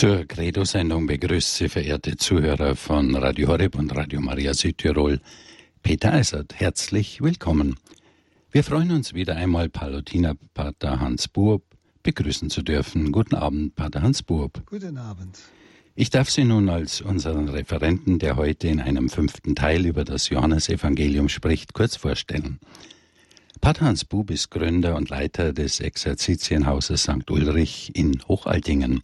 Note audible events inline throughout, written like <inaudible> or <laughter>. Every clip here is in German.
Zur Credo-Sendung begrüßt Sie verehrte Zuhörer von Radio Horeb und Radio Maria Südtirol. Peter Eisert, herzlich willkommen. Wir freuen uns wieder einmal Palutiner Pater Hans Buob begrüßen zu dürfen. Guten Abend, Pater Hans Buob. Guten Abend. Ich darf Sie nun als unseren Referenten, der heute in einem fünften Teil über das Johannesevangelium spricht, kurz vorstellen. Pater Hans Bub ist Gründer und Leiter des Exerzitienhauses St. Ulrich in Hochaltingen.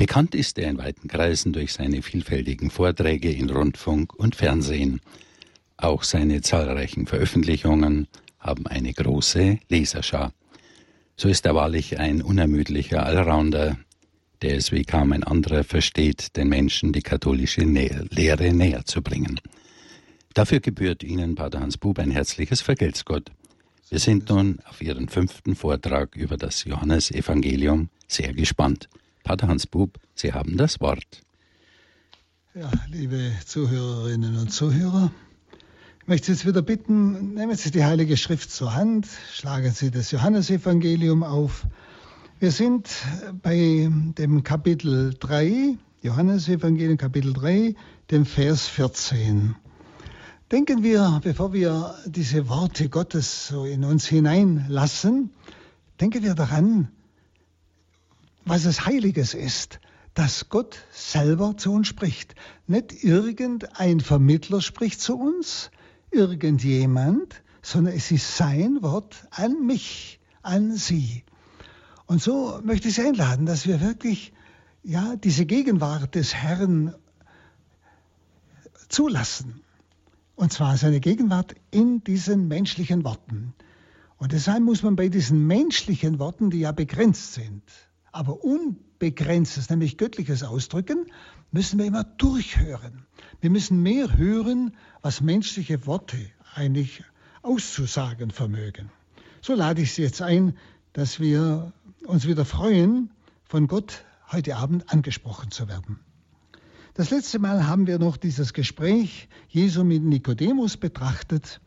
Bekannt ist er in weiten Kreisen durch seine vielfältigen Vorträge in Rundfunk und Fernsehen. Auch seine zahlreichen Veröffentlichungen haben eine große Leserschar. So ist er wahrlich ein unermüdlicher Allrounder, der es wie kaum ein anderer versteht, den Menschen die katholische Nähe, Lehre näher zu bringen. Dafür gebührt Ihnen, Pater Hans Bub, ein herzliches Vergelt's Gott. Wir sind nun auf Ihren fünften Vortrag über das Johannesevangelium sehr gespannt. Pater Hans Bub, Sie haben das Wort. Ja, liebe Zuhörerinnen und Zuhörer, ich möchte Sie jetzt wieder bitten, nehmen Sie die Heilige Schrift zur Hand, schlagen Sie das Johannesevangelium auf. Wir sind bei dem Kapitel 3, Johannesevangelium Kapitel 3, dem Vers 14. Denken wir, bevor wir diese Worte Gottes so in uns hineinlassen, denken wir daran, was es Heiliges ist, dass Gott selber zu uns spricht. Nicht irgendein Vermittler spricht zu uns, irgendjemand, sondern es ist sein Wort an mich, an Sie. Und so möchte ich Sie einladen, dass wir wirklich ja, diese Gegenwart des Herrn zulassen. Und zwar seine Gegenwart in diesen menschlichen Worten. Und deshalb muss man bei diesen menschlichen Worten, die ja begrenzt sind, aber Unbegrenztes, nämlich Göttliches ausdrücken, müssen wir immer durchhören. Wir müssen mehr hören, was menschliche Worte eigentlich auszusagen vermögen. So lade ich Sie jetzt ein, dass wir uns wieder freuen, von Gott heute Abend angesprochen zu werden. Das letzte Mal haben wir noch dieses Gespräch Jesu mit Nikodemus betrachtet.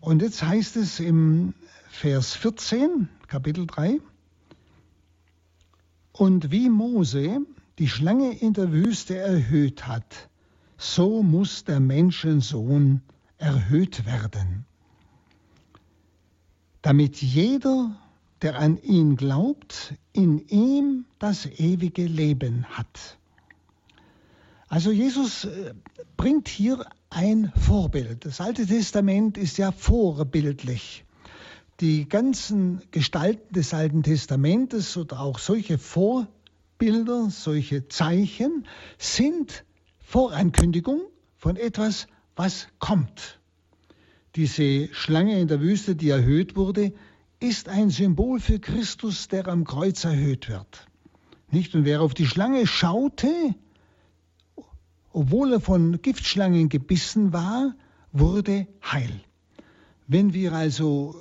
Und jetzt heißt es im Vers 14, Kapitel 3, und wie Mose die Schlange in der Wüste erhöht hat, so muss der Menschensohn erhöht werden, damit jeder, der an ihn glaubt, in ihm das ewige Leben hat. Also Jesus äh, bringt hier ein Vorbild. Das Alte Testament ist ja vorbildlich die ganzen Gestalten des Alten Testamentes oder auch solche Vorbilder, solche Zeichen sind Vorankündigung von etwas, was kommt. Diese Schlange in der Wüste, die erhöht wurde, ist ein Symbol für Christus, der am Kreuz erhöht wird. Nicht? Und wer auf die Schlange schaute, obwohl er von Giftschlangen gebissen war, wurde heil. Wenn wir also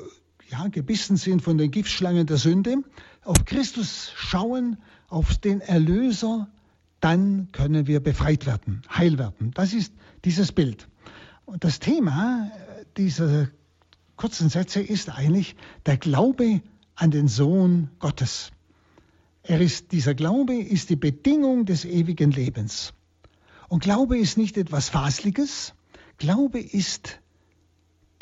ja, gebissen sind von den Giftschlangen der Sünde, auf Christus schauen, auf den Erlöser, dann können wir befreit werden, heil werden. Das ist dieses Bild. Und das Thema dieser kurzen Sätze ist eigentlich der Glaube an den Sohn Gottes. Er ist, dieser Glaube ist die Bedingung des ewigen Lebens. Und Glaube ist nicht etwas Fasliges. Glaube ist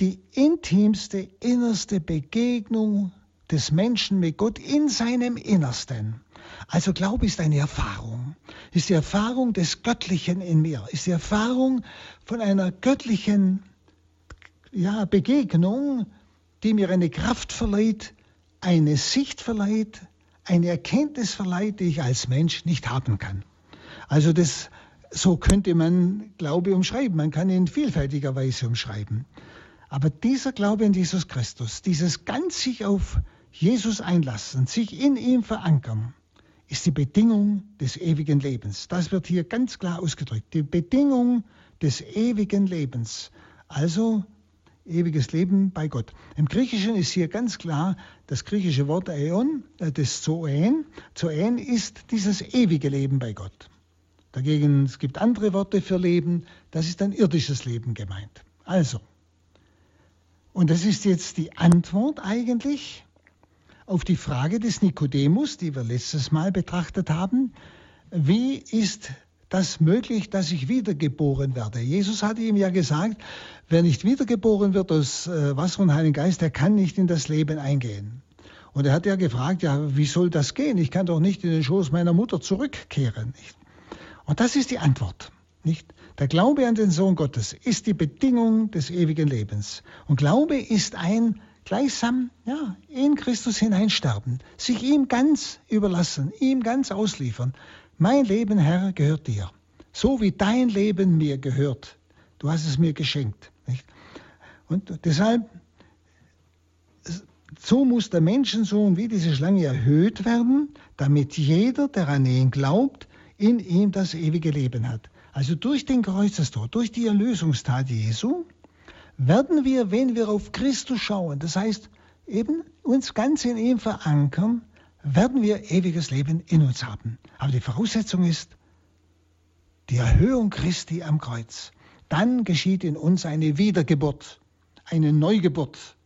die intimste, innerste Begegnung des Menschen mit Gott in seinem Innersten. Also Glaube ist eine Erfahrung, ist die Erfahrung des Göttlichen in mir, ist die Erfahrung von einer göttlichen ja, Begegnung, die mir eine Kraft verleiht, eine Sicht verleiht, eine Erkenntnis verleiht, die ich als Mensch nicht haben kann. Also das, so könnte man Glaube umschreiben. Man kann ihn vielfältiger Weise umschreiben. Aber dieser Glaube an Jesus Christus, dieses ganz sich auf Jesus einlassen, sich in ihm verankern, ist die Bedingung des ewigen Lebens. Das wird hier ganz klar ausgedrückt. Die Bedingung des ewigen Lebens. Also ewiges Leben bei Gott. Im Griechischen ist hier ganz klar das griechische Wort Aeon, äh, das Zoen. Zoen ist dieses ewige Leben bei Gott. Dagegen, es gibt andere Worte für Leben, das ist ein irdisches Leben gemeint. Also, und das ist jetzt die Antwort eigentlich auf die Frage des Nikodemus, die wir letztes Mal betrachtet haben. wie ist das möglich, dass ich wiedergeboren werde? Jesus hatte ihm ja gesagt, wer nicht wiedergeboren wird aus äh, Wasser und Heiligen Geist, der kann nicht in das Leben eingehen. Und er hat ja gefragt, ja, wie soll das gehen? Ich kann doch nicht in den Schoß meiner Mutter zurückkehren. Und das ist die Antwort. Nicht? Der Glaube an den Sohn Gottes ist die Bedingung des ewigen Lebens. Und Glaube ist ein gleichsam ja, in Christus hineinsterben, sich ihm ganz überlassen, ihm ganz ausliefern. Mein Leben, Herr, gehört dir. So wie dein Leben mir gehört. Du hast es mir geschenkt. Nicht? Und deshalb, so muss der Menschensohn wie diese Schlange erhöht werden, damit jeder, der an ihn glaubt, in ihm das ewige Leben hat. Also durch den Kreuzestod, durch die Erlösungstat Jesu, werden wir, wenn wir auf Christus schauen, das heißt eben uns ganz in ihm verankern, werden wir ewiges Leben in uns haben. Aber die Voraussetzung ist die Erhöhung Christi am Kreuz. Dann geschieht in uns eine Wiedergeburt, eine Neugeburt,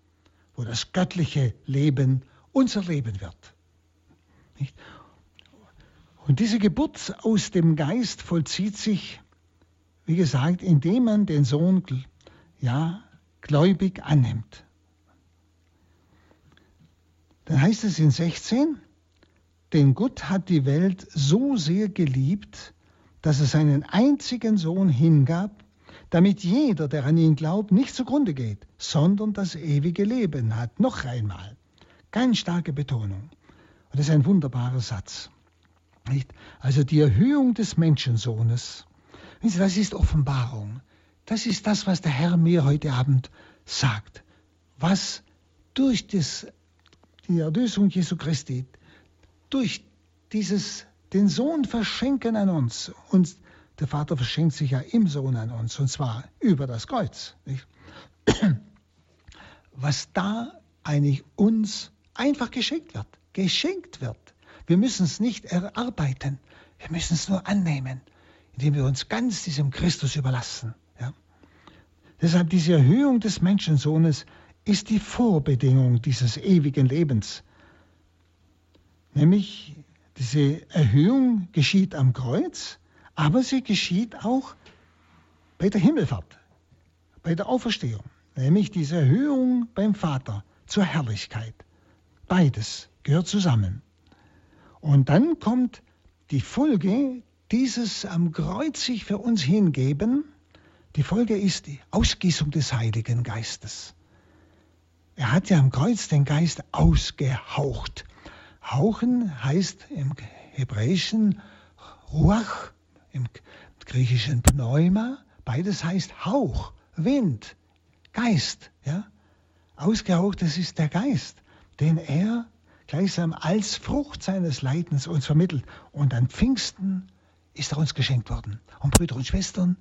wo das göttliche Leben unser Leben wird. Nicht? Und diese Geburt aus dem Geist vollzieht sich, wie gesagt, indem man den Sohn ja, gläubig annimmt. Dann heißt es in 16, denn Gott hat die Welt so sehr geliebt, dass er seinen einzigen Sohn hingab, damit jeder, der an ihn glaubt, nicht zugrunde geht, sondern das ewige Leben hat. Noch einmal. Ganz starke Betonung. Und das ist ein wunderbarer Satz. Nicht? Also die Erhöhung des Menschensohnes, das ist Offenbarung. Das ist das, was der Herr mir heute Abend sagt. Was durch das, die Erlösung Jesu Christi, durch dieses den Sohn verschenken an uns. Und der Vater verschenkt sich ja im Sohn an uns, und zwar über das Kreuz. Nicht? Was da eigentlich uns einfach geschenkt wird, geschenkt wird. Wir müssen es nicht erarbeiten, wir müssen es nur annehmen, indem wir uns ganz diesem Christus überlassen. Deshalb diese Erhöhung des Menschensohnes ist die Vorbedingung dieses ewigen Lebens. Nämlich diese Erhöhung geschieht am Kreuz, aber sie geschieht auch bei der Himmelfahrt, bei der Auferstehung. Nämlich diese Erhöhung beim Vater zur Herrlichkeit. Beides gehört zusammen. Und dann kommt die Folge dieses am Kreuz sich für uns hingeben, die Folge ist die Ausgießung des Heiligen Geistes. Er hat ja am Kreuz den Geist ausgehaucht. Hauchen heißt im Hebräischen Ruach, im griechischen Pneuma, beides heißt Hauch, Wind, Geist. Ja? Ausgehaucht, das ist der Geist, den er gleichsam als Frucht seines Leidens uns vermittelt. Und an Pfingsten ist er uns geschenkt worden. Und Brüder und Schwestern,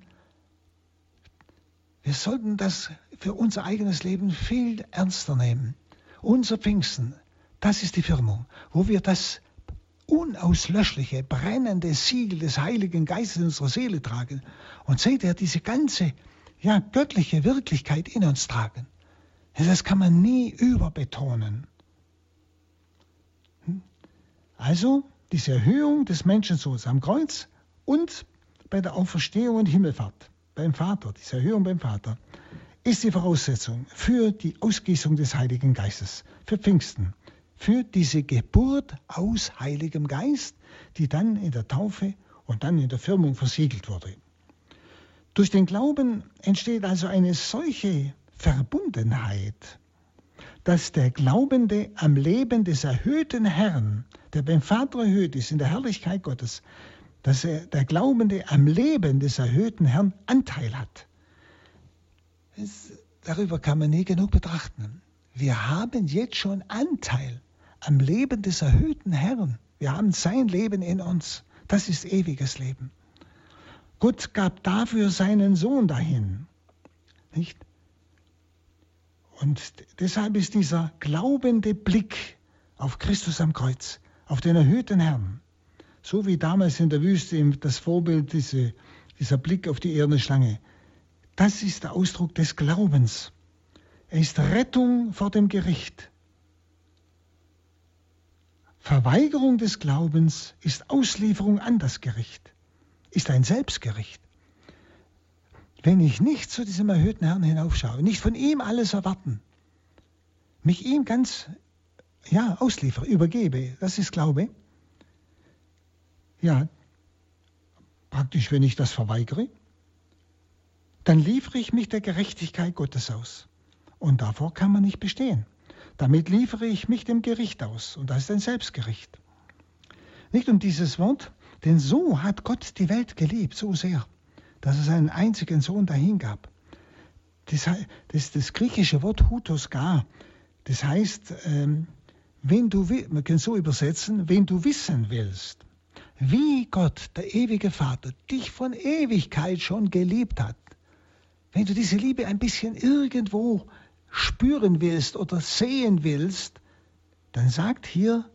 wir sollten das für unser eigenes Leben viel ernster nehmen. Unser Pfingsten, das ist die Firmung, wo wir das unauslöschliche, brennende Siegel des Heiligen Geistes in unserer Seele tragen. Und seht ihr, diese ganze ja, göttliche Wirklichkeit in uns tragen. Das kann man nie überbetonen. Also diese Erhöhung des Menschensohns am Kreuz und bei der Auferstehung und Himmelfahrt beim Vater, diese Erhöhung beim Vater, ist die Voraussetzung für die Ausgießung des Heiligen Geistes, für Pfingsten, für diese Geburt aus Heiligem Geist, die dann in der Taufe und dann in der Firmung versiegelt wurde. Durch den Glauben entsteht also eine solche Verbundenheit, dass der Glaubende am Leben des erhöhten Herrn, der beim Vater erhöht ist in der Herrlichkeit Gottes, dass er, der Glaubende am Leben des erhöhten Herrn Anteil hat. Das, darüber kann man nie genug betrachten. Wir haben jetzt schon Anteil am Leben des erhöhten Herrn. Wir haben sein Leben in uns. Das ist ewiges Leben. Gott gab dafür seinen Sohn dahin. Nicht? Und deshalb ist dieser glaubende Blick auf Christus am Kreuz, auf den erhöhten Herrn, so wie damals in der Wüste das Vorbild, diese, dieser Blick auf die eherne Schlange. Das ist der Ausdruck des Glaubens. Er ist Rettung vor dem Gericht. Verweigerung des Glaubens ist Auslieferung an das Gericht, ist ein Selbstgericht. Wenn ich nicht zu diesem erhöhten Herrn hinaufschaue, nicht von ihm alles erwarten, mich ihm ganz ja, ausliefere, übergebe, das ist Glaube. Ja, praktisch, wenn ich das verweigere, dann liefere ich mich der Gerechtigkeit Gottes aus. Und davor kann man nicht bestehen. Damit liefere ich mich dem Gericht aus. Und das ist ein Selbstgericht. Nicht um dieses Wort, denn so hat Gott die Welt geliebt, so sehr, dass er seinen einzigen Sohn dahingab. Das, das, das griechische Wort hutos gar, das heißt, ähm, wenn du, man kann so übersetzen, wenn du wissen willst, wie Gott, der ewige Vater, dich von Ewigkeit schon geliebt hat, wenn du diese Liebe ein bisschen irgendwo spüren willst oder sehen willst, dann sagt hier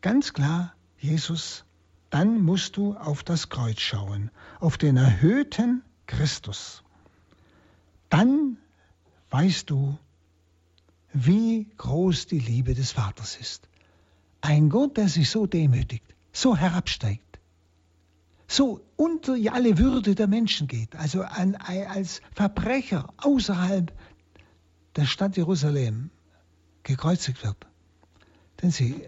ganz klar Jesus, dann musst du auf das Kreuz schauen, auf den erhöhten Christus. Dann weißt du, wie groß die Liebe des Vaters ist. Ein Gott, der sich so demütigt, so herabsteigt, so unter alle Würde der Menschen geht, also an, als Verbrecher außerhalb der Stadt Jerusalem gekreuzigt wird. Denn sie,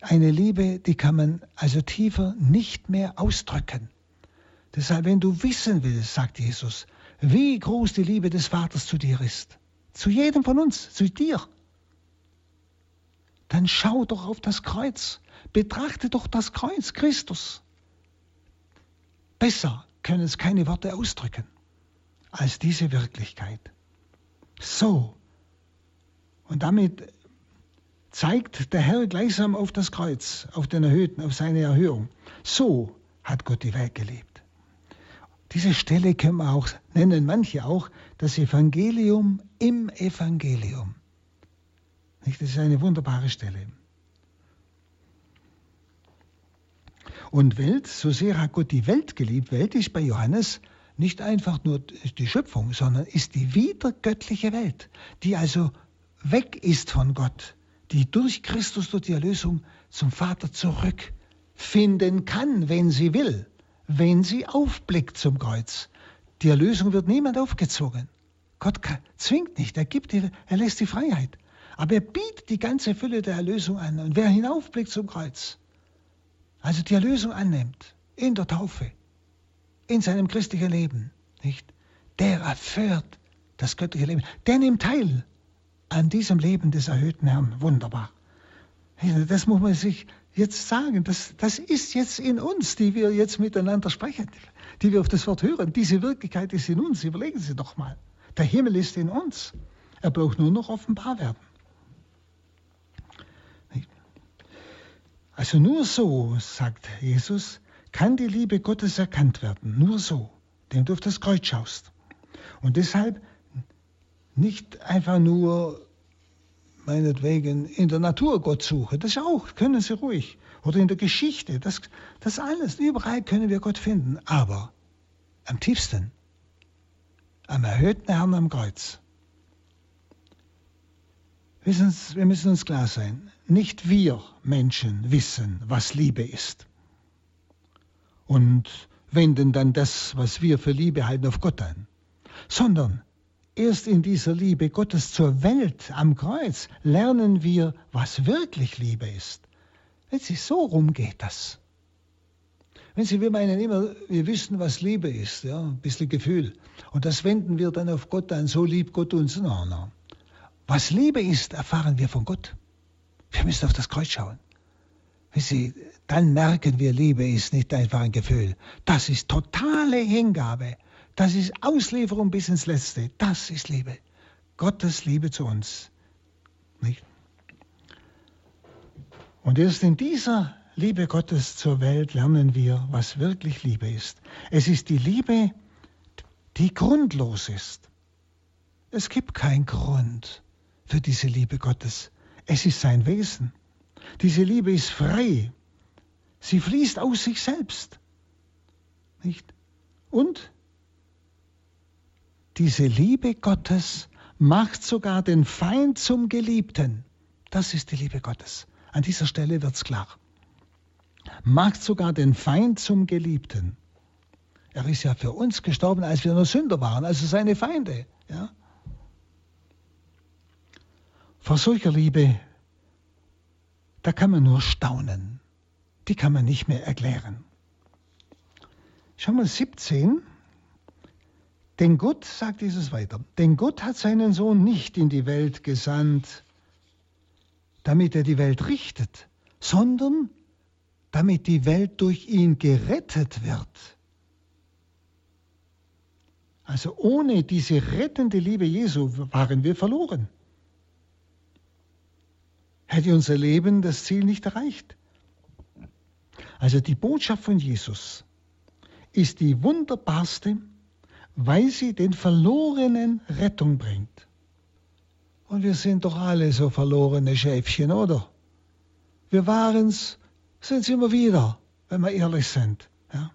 eine Liebe, die kann man also tiefer nicht mehr ausdrücken. Deshalb, wenn du wissen willst, sagt Jesus, wie groß die Liebe des Vaters zu dir ist, zu jedem von uns, zu dir, dann schau doch auf das Kreuz. Betrachte doch das Kreuz, Christus. Besser können es keine Worte ausdrücken als diese Wirklichkeit. So. Und damit zeigt der Herr gleichsam auf das Kreuz, auf den Erhöhten, auf seine Erhöhung. So hat Gott die Welt gelebt. Diese Stelle können wir auch, nennen manche auch, das Evangelium im Evangelium. Das ist eine wunderbare Stelle. Und Welt, so sehr hat Gott die Welt geliebt. Welt ist bei Johannes nicht einfach nur die Schöpfung, sondern ist die wiedergöttliche Welt, die also weg ist von Gott, die durch Christus, durch die Erlösung zum Vater zurückfinden kann, wenn sie will, wenn sie aufblickt zum Kreuz. Die Erlösung wird niemand aufgezogen. Gott zwingt nicht, er gibt die, er lässt die Freiheit. Aber er bietet die ganze Fülle der Erlösung an. Und wer hinaufblickt zum Kreuz, also die Erlösung annimmt, in der Taufe, in seinem christlichen Leben, nicht? Der erfährt das göttliche Leben. Der nimmt teil an diesem Leben des erhöhten Herrn. Wunderbar. Das muss man sich jetzt sagen. Das, das ist jetzt in uns, die wir jetzt miteinander sprechen, die wir auf das Wort hören. Diese Wirklichkeit ist in uns. Überlegen Sie doch mal. Der Himmel ist in uns. Er braucht nur noch offenbar werden. Also nur so, sagt Jesus, kann die Liebe Gottes erkannt werden. Nur so, indem du auf das Kreuz schaust. Und deshalb nicht einfach nur meinetwegen in der Natur Gott suche. Das auch, können Sie ruhig. Oder in der Geschichte. Das, das alles, überall können wir Gott finden. Aber am tiefsten, am erhöhten Herrn am Kreuz. Wissen Sie, wir müssen uns klar sein, nicht wir Menschen wissen, was Liebe ist. Und wenden dann das, was wir für Liebe halten, auf Gott ein. Sondern erst in dieser Liebe Gottes zur Welt am Kreuz lernen wir, was wirklich Liebe ist. Wenn Sie so rum geht das. Wenn Sie, wir meinen immer, wir wissen, was Liebe ist, ja, ein bisschen Gefühl. Und das wenden wir dann auf Gott ein, so liebt Gott uns. No, no. Was Liebe ist, erfahren wir von Gott. Wir müssen auf das Kreuz schauen. Sie, dann merken wir, Liebe ist nicht einfach ein Gefühl. Das ist totale Hingabe. Das ist Auslieferung bis ins Letzte. Das ist Liebe. Gottes Liebe zu uns. Nicht? Und erst in dieser Liebe Gottes zur Welt lernen wir, was wirklich Liebe ist. Es ist die Liebe, die grundlos ist. Es gibt keinen Grund für diese Liebe Gottes. Es ist sein Wesen. Diese Liebe ist frei. Sie fließt aus sich selbst. Nicht? Und diese Liebe Gottes macht sogar den Feind zum Geliebten. Das ist die Liebe Gottes. An dieser Stelle wird es klar. Macht sogar den Feind zum Geliebten. Er ist ja für uns gestorben, als wir nur Sünder waren, also seine Feinde. Ja? Vor solcher Liebe, da kann man nur staunen. Die kann man nicht mehr erklären. Schau mal, 17. Denn Gott, sagt Jesus weiter, denn Gott hat seinen Sohn nicht in die Welt gesandt, damit er die Welt richtet, sondern damit die Welt durch ihn gerettet wird. Also ohne diese rettende Liebe Jesu waren wir verloren. Hätte unser Leben das Ziel nicht erreicht. Also die Botschaft von Jesus ist die wunderbarste, weil sie den Verlorenen Rettung bringt. Und wir sind doch alle so verlorene Schäfchen, oder? Wir waren's, sind es immer wieder, wenn wir ehrlich sind. Ja?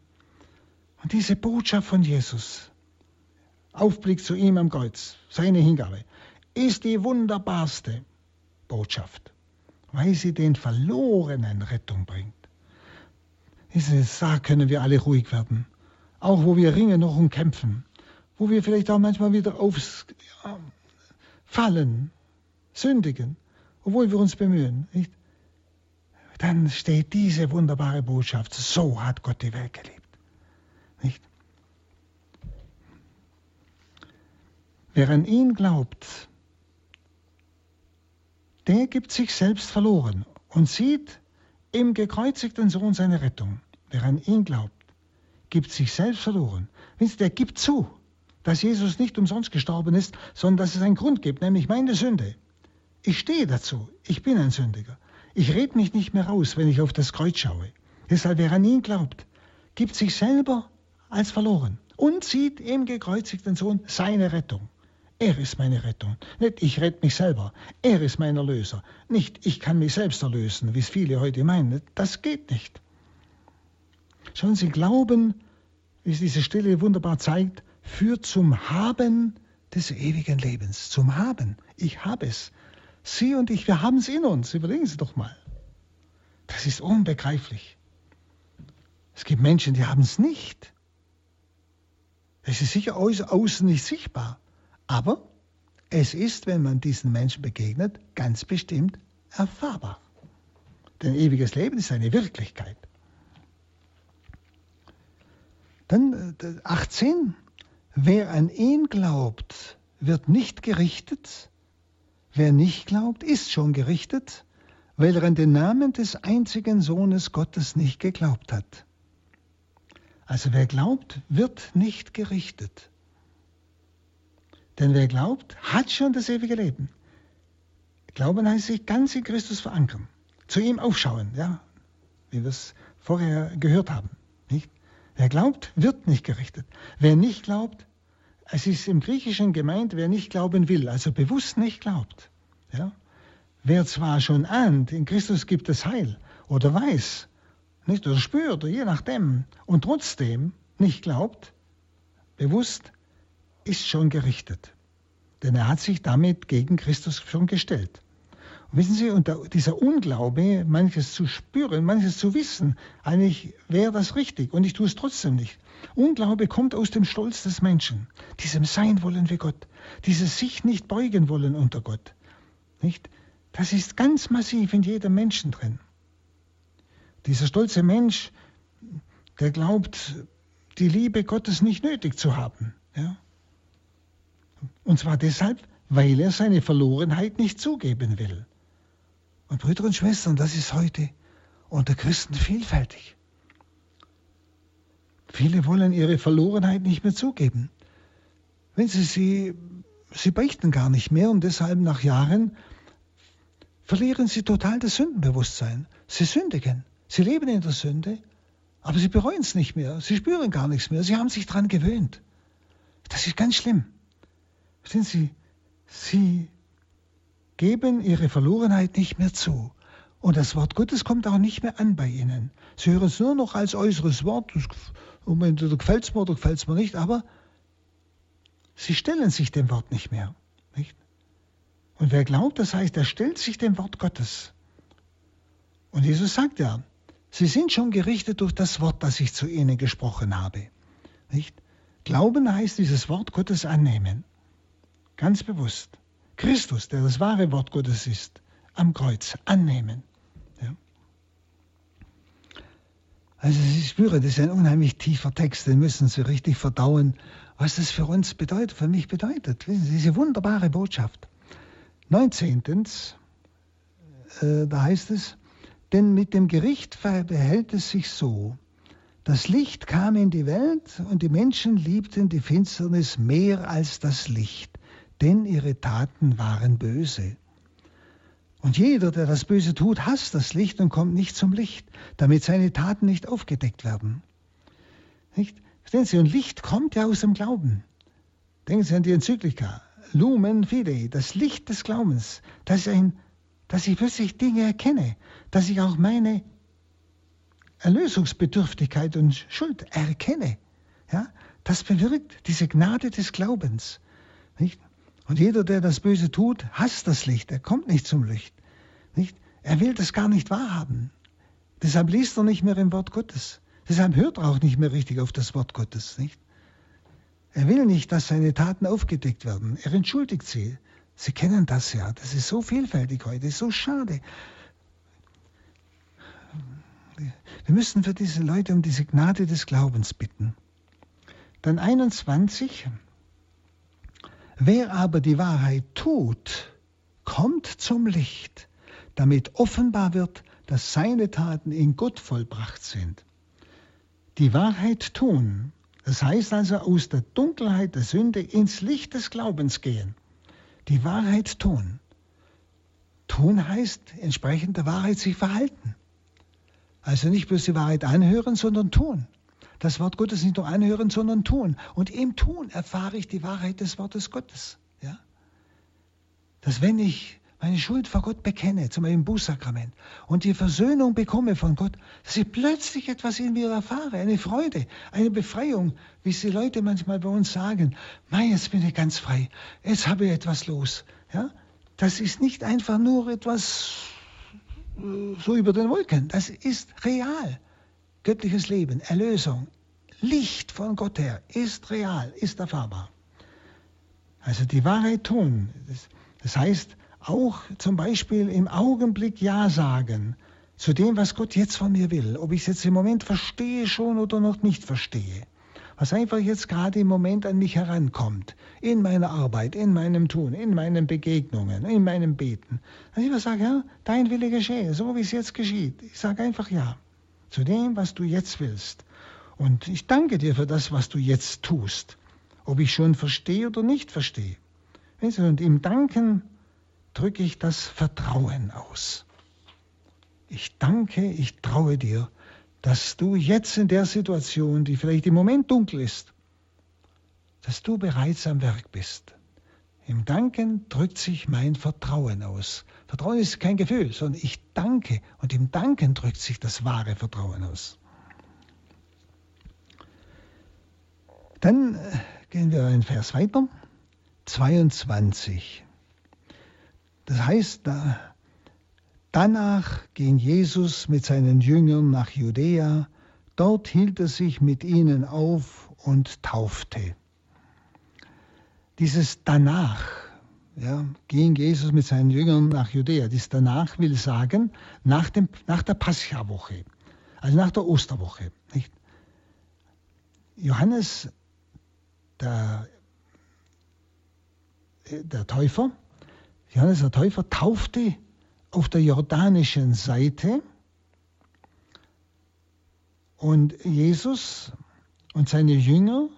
Und diese Botschaft von Jesus, Aufblick zu ihm am Kreuz, seine Hingabe, ist die wunderbarste Botschaft, weil sie den Verlorenen Rettung bringt. Diese Sache können wir alle ruhig werden. Auch wo wir ringen noch und kämpfen. Wo wir vielleicht auch manchmal wieder aufs ja, fallen, sündigen, obwohl wir uns bemühen. Nicht? Dann steht diese wunderbare Botschaft, so hat Gott die Welt geliebt. Nicht? Wer an ihn glaubt, der gibt sich selbst verloren und sieht im gekreuzigten Sohn seine Rettung. Wer an ihn glaubt, gibt sich selbst verloren. Der gibt zu, dass Jesus nicht umsonst gestorben ist, sondern dass es einen Grund gibt, nämlich meine Sünde. Ich stehe dazu, ich bin ein Sündiger. Ich rede mich nicht mehr raus, wenn ich auf das Kreuz schaue. Deshalb, wer an ihn glaubt, gibt sich selber als verloren und sieht im gekreuzigten Sohn seine Rettung. Er ist meine Rettung. Nicht ich rette mich selber. Er ist mein Erlöser. Nicht ich kann mich selbst erlösen, wie es viele heute meinen. Das geht nicht. Schauen Sie, Glauben, wie es diese Stelle wunderbar zeigt, führt zum Haben des ewigen Lebens. Zum Haben. Ich habe es. Sie und ich, wir haben es in uns. Überlegen Sie doch mal. Das ist unbegreiflich. Es gibt Menschen, die haben es nicht. Es ist sicher außen nicht sichtbar. Aber es ist, wenn man diesen Menschen begegnet, ganz bestimmt erfahrbar. Denn ewiges Leben ist eine Wirklichkeit. Dann 18. Wer an ihn glaubt, wird nicht gerichtet. Wer nicht glaubt, ist schon gerichtet, weil er an den Namen des einzigen Sohnes Gottes nicht geglaubt hat. Also wer glaubt, wird nicht gerichtet. Denn wer glaubt, hat schon das ewige Leben. Glauben heißt sich ganz in Christus verankern, zu ihm aufschauen, ja, wie wir es vorher gehört haben. Wer glaubt, wird nicht gerichtet. Wer nicht glaubt, es ist im Griechischen gemeint, wer nicht glauben will, also bewusst nicht glaubt. Ja? Wer zwar schon ahnt, in Christus gibt es Heil oder weiß, nicht oder spürt, oder je nachdem, und trotzdem nicht glaubt, bewusst ist schon gerichtet. Denn er hat sich damit gegen Christus schon gestellt. Wissen Sie, und dieser Unglaube, manches zu spüren, manches zu wissen, eigentlich wäre das richtig und ich tue es trotzdem nicht. Unglaube kommt aus dem Stolz des Menschen, diesem Sein wollen wie Gott, dieses sich nicht beugen wollen unter Gott. Nicht? Das ist ganz massiv in jedem Menschen drin. Dieser stolze Mensch, der glaubt, die Liebe Gottes nicht nötig zu haben. Ja? Und zwar deshalb, weil er seine Verlorenheit nicht zugeben will. Und Brüder und Schwestern, das ist heute unter Christen vielfältig. Viele wollen ihre Verlorenheit nicht mehr zugeben. Wenn sie sie, sie beichten gar nicht mehr und deshalb nach Jahren verlieren sie total das Sündenbewusstsein. Sie sündigen. Sie leben in der Sünde, aber sie bereuen es nicht mehr. Sie spüren gar nichts mehr. Sie haben sich daran gewöhnt. Das ist ganz schlimm. Verstehen Sie, Sie geben Ihre Verlorenheit nicht mehr zu. Und das Wort Gottes kommt auch nicht mehr an bei Ihnen. Sie hören es nur noch als äußeres Wort. Entweder gefällt es mir oder gefällt es mir nicht, aber Sie stellen sich dem Wort nicht mehr. Nicht? Und wer glaubt, das heißt, er stellt sich dem Wort Gottes. Und Jesus sagt ja, sie sind schon gerichtet durch das Wort, das ich zu ihnen gesprochen habe. Nicht? Glauben heißt dieses Wort Gottes annehmen. Ganz bewusst. Christus, der das wahre Wort Gottes ist, am Kreuz annehmen. Ja. Also ich spüre, das ist ein unheimlich tiefer Text, den müssen Sie richtig verdauen, was das für uns bedeutet, für mich bedeutet. Diese wunderbare Botschaft. 19. Äh, da heißt es, denn mit dem Gericht behält es sich so. Das Licht kam in die Welt und die Menschen liebten die Finsternis mehr als das Licht, denn ihre Taten waren böse. Und jeder, der das Böse tut, hasst das Licht und kommt nicht zum Licht, damit seine Taten nicht aufgedeckt werden. Nicht? Verstehen Sie, und Licht kommt ja aus dem Glauben. Denken Sie an die Enzyklika. Lumen Fidei, das Licht des Glaubens. Das ist ein, dass ich plötzlich Dinge erkenne, dass ich auch meine Erlösungsbedürftigkeit und Schuld erkenne. Ja? Das bewirkt diese Gnade des Glaubens. Nicht? Und jeder, der das Böse tut, hasst das Licht. Er kommt nicht zum Licht. Nicht? Er will das gar nicht wahrhaben. Deshalb liest er nicht mehr im Wort Gottes. Deshalb hört er auch nicht mehr richtig auf das Wort Gottes. Nicht? Er will nicht, dass seine Taten aufgedeckt werden. Er entschuldigt sie. Sie kennen das ja. Das ist so vielfältig heute. Ist so schade. Wir müssen für diese Leute um diese Gnade des Glaubens bitten. Dann 21. Wer aber die Wahrheit tut, kommt zum Licht, damit offenbar wird, dass seine Taten in Gott vollbracht sind. Die Wahrheit tun, das heißt also aus der Dunkelheit der Sünde ins Licht des Glaubens gehen. Die Wahrheit tun. Tun heißt entsprechend der Wahrheit sich verhalten. Also nicht bloß die Wahrheit anhören, sondern tun das Wort Gottes nicht nur anhören, sondern tun. Und im Tun erfahre ich die Wahrheit des Wortes Gottes. Ja? Dass wenn ich meine Schuld vor Gott bekenne, zum Beispiel im Bußsakrament, und die Versöhnung bekomme von Gott, dass ich plötzlich etwas in mir erfahre, eine Freude, eine Befreiung, wie es die Leute manchmal bei uns sagen, Mei, jetzt bin ich ganz frei, jetzt habe ich etwas los. Ja? Das ist nicht einfach nur etwas äh, so über den Wolken, das ist real göttliches Leben, Erlösung, Licht von Gott her ist real, ist erfahrbar. Also die Wahrheit tun. Das, heißt auch zum Beispiel im Augenblick Ja sagen zu dem, was Gott jetzt von mir will. Ob ich es jetzt im Moment verstehe schon oder noch nicht verstehe. Was einfach jetzt gerade im Moment an mich herankommt. In meiner Arbeit, in meinem Tun, in meinen Begegnungen, in meinem Beten. Dass ich sage, ja, dein Wille geschehe, so wie es jetzt geschieht. Ich sage einfach Ja zu dem, was du jetzt willst. Und ich danke dir für das, was du jetzt tust, ob ich schon verstehe oder nicht verstehe. Und im Danken drücke ich das Vertrauen aus. Ich danke, ich traue dir, dass du jetzt in der Situation, die vielleicht im Moment dunkel ist, dass du bereits am Werk bist. Im Danken drückt sich mein Vertrauen aus. Vertrauen ist kein Gefühl, sondern ich danke und im Danken drückt sich das wahre Vertrauen aus. Dann äh, gehen wir einen Vers weiter. 22. Das heißt, da, danach ging Jesus mit seinen Jüngern nach Judäa. Dort hielt er sich mit ihnen auf und taufte. Dieses danach ja, ging Jesus mit seinen Jüngern nach Judäa. Das danach will sagen, nach, dem, nach der Pascha-Woche, also nach der Osterwoche. Nicht? Johannes, der, der Täufer, Johannes der Täufer taufte auf der jordanischen Seite und Jesus und seine Jünger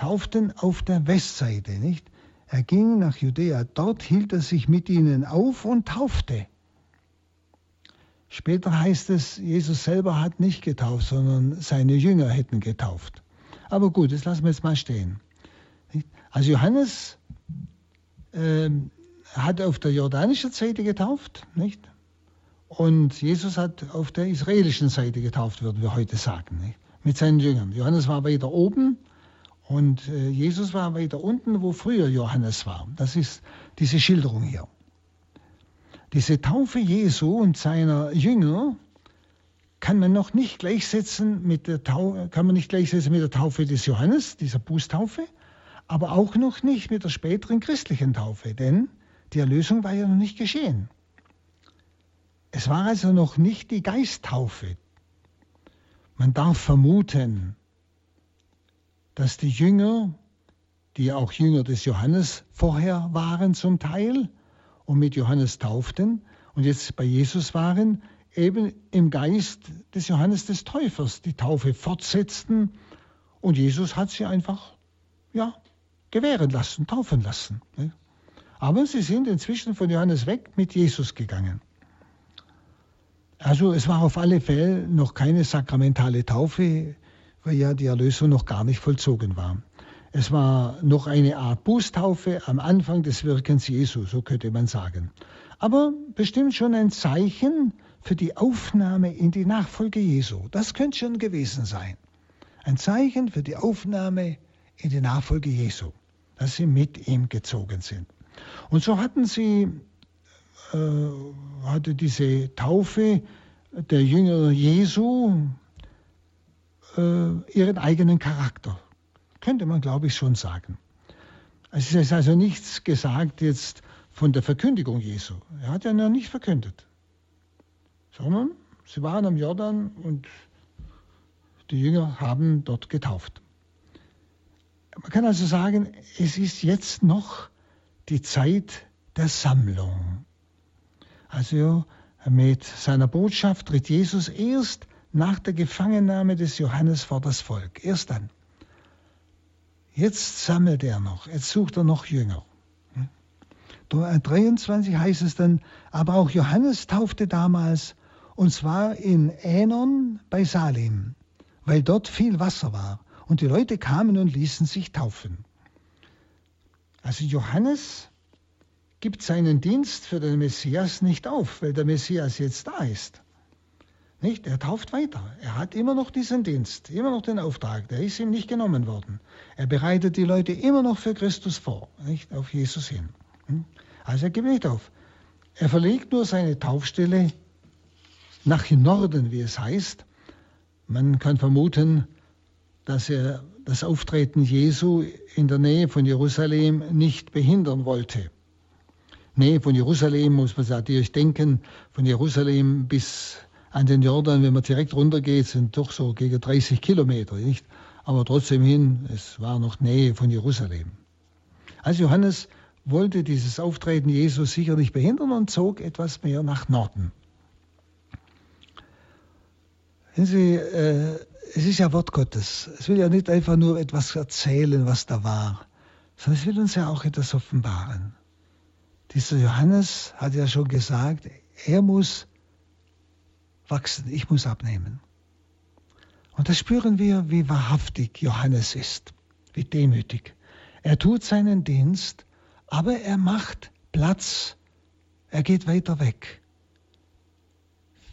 tauften auf der Westseite, nicht? Er ging nach Judäa, dort hielt er sich mit ihnen auf und taufte. Später heißt es, Jesus selber hat nicht getauft, sondern seine Jünger hätten getauft. Aber gut, das lassen wir jetzt mal stehen. Also Johannes äh, hat auf der jordanischen Seite getauft, nicht? Und Jesus hat auf der israelischen Seite getauft, würden wir heute sagen, nicht? mit seinen Jüngern. Johannes war weiter oben und äh, Jesus war weiter unten, wo früher Johannes war. Das ist diese Schilderung hier. Diese Taufe Jesu und seiner Jünger kann man noch nicht gleichsetzen mit der Taufe, kann man nicht gleichsetzen mit der Taufe des Johannes, dieser Bußtaufe, aber auch noch nicht mit der späteren christlichen Taufe, denn die Erlösung war ja noch nicht geschehen. Es war also noch nicht die Geisttaufe. Man darf vermuten, dass die Jünger, die auch Jünger des Johannes vorher waren zum Teil und mit Johannes tauften und jetzt bei Jesus waren, eben im Geist des Johannes des Täufers die Taufe fortsetzten und Jesus hat sie einfach ja, gewähren lassen, taufen lassen. Aber sie sind inzwischen von Johannes weg mit Jesus gegangen. Also es war auf alle Fälle noch keine sakramentale Taufe, weil ja die Erlösung noch gar nicht vollzogen war. Es war noch eine Art Bußtaufe am Anfang des Wirkens Jesu, so könnte man sagen. Aber bestimmt schon ein Zeichen für die Aufnahme in die Nachfolge Jesu. Das könnte schon gewesen sein. Ein Zeichen für die Aufnahme in die Nachfolge Jesu, dass sie mit ihm gezogen sind. Und so hatten sie äh, hatte diese Taufe der Jünger Jesu äh, ihren eigenen Charakter. Könnte man, glaube ich, schon sagen. Es ist also nichts gesagt jetzt von der Verkündigung Jesu. Er hat ja noch nicht verkündet, sondern sie waren am Jordan und die Jünger haben dort getauft. Man kann also sagen, es ist jetzt noch die Zeit der Sammlung. Also mit seiner Botschaft tritt Jesus erst nach der Gefangennahme des Johannes vor das Volk. Erst dann. Jetzt sammelt er noch, jetzt sucht er noch Jünger. 23 heißt es dann, aber auch Johannes taufte damals, und zwar in Änon bei Salim, weil dort viel Wasser war. Und die Leute kamen und ließen sich taufen. Also Johannes gibt seinen Dienst für den Messias nicht auf, weil der Messias jetzt da ist. Nicht? Er tauft weiter. Er hat immer noch diesen Dienst, immer noch den Auftrag. Der ist ihm nicht genommen worden. Er bereitet die Leute immer noch für Christus vor, nicht auf Jesus hin. Hm? Also er gibt nicht auf. Er verlegt nur seine Taufstelle nach Norden, wie es heißt. Man kann vermuten, dass er das Auftreten Jesu in der Nähe von Jerusalem nicht behindern wollte. Nee, von Jerusalem muss man natürlich denken, von Jerusalem bis an den Jordan, wenn man direkt runtergeht, sind doch so gegen 30 Kilometer, nicht? Aber trotzdem hin, es war noch Nähe von Jerusalem. Also Johannes wollte dieses Auftreten Jesus sicher nicht behindern und zog etwas mehr nach Norden. Sie, äh, es ist ja Wort Gottes. Es will ja nicht einfach nur etwas erzählen, was da war, sondern es will uns ja auch etwas offenbaren. Dieser Johannes hat ja schon gesagt, er muss wachsen, ich muss abnehmen. Und da spüren wir, wie wahrhaftig Johannes ist, wie demütig. Er tut seinen Dienst, aber er macht Platz, er geht weiter weg.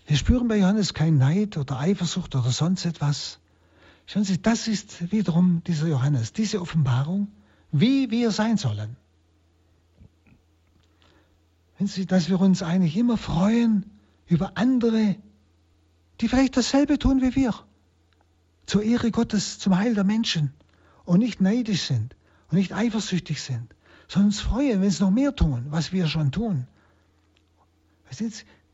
Wir spüren bei Johannes kein Neid oder Eifersucht oder sonst etwas. Schauen Sie, das ist wiederum dieser Johannes, diese Offenbarung, wie wir sein sollen. Wenn Sie, dass wir uns eigentlich immer freuen über andere, die vielleicht dasselbe tun wie wir. Zur Ehre Gottes, zum Heil der Menschen. Und nicht neidisch sind und nicht eifersüchtig sind, sondern uns freuen, wenn sie noch mehr tun, was wir schon tun.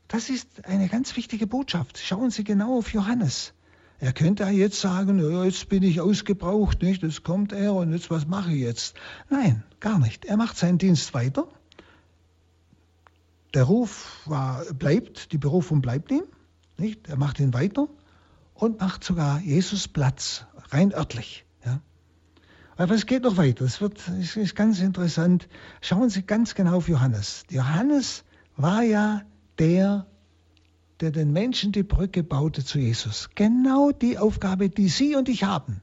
Das ist eine ganz wichtige Botschaft. Schauen Sie genau auf Johannes. Er könnte ja jetzt sagen, ja, jetzt bin ich ausgebraucht, nicht? Jetzt kommt er und jetzt was mache ich jetzt? Nein, gar nicht. Er macht seinen Dienst weiter der Ruf war, bleibt, die Berufung bleibt ihm, nicht? er macht ihn weiter und macht sogar Jesus Platz, rein örtlich. Ja? Aber es geht noch weiter, es, wird, es ist ganz interessant. Schauen Sie ganz genau auf Johannes. Johannes war ja der, der den Menschen die Brücke baute zu Jesus. Genau die Aufgabe, die Sie und ich haben.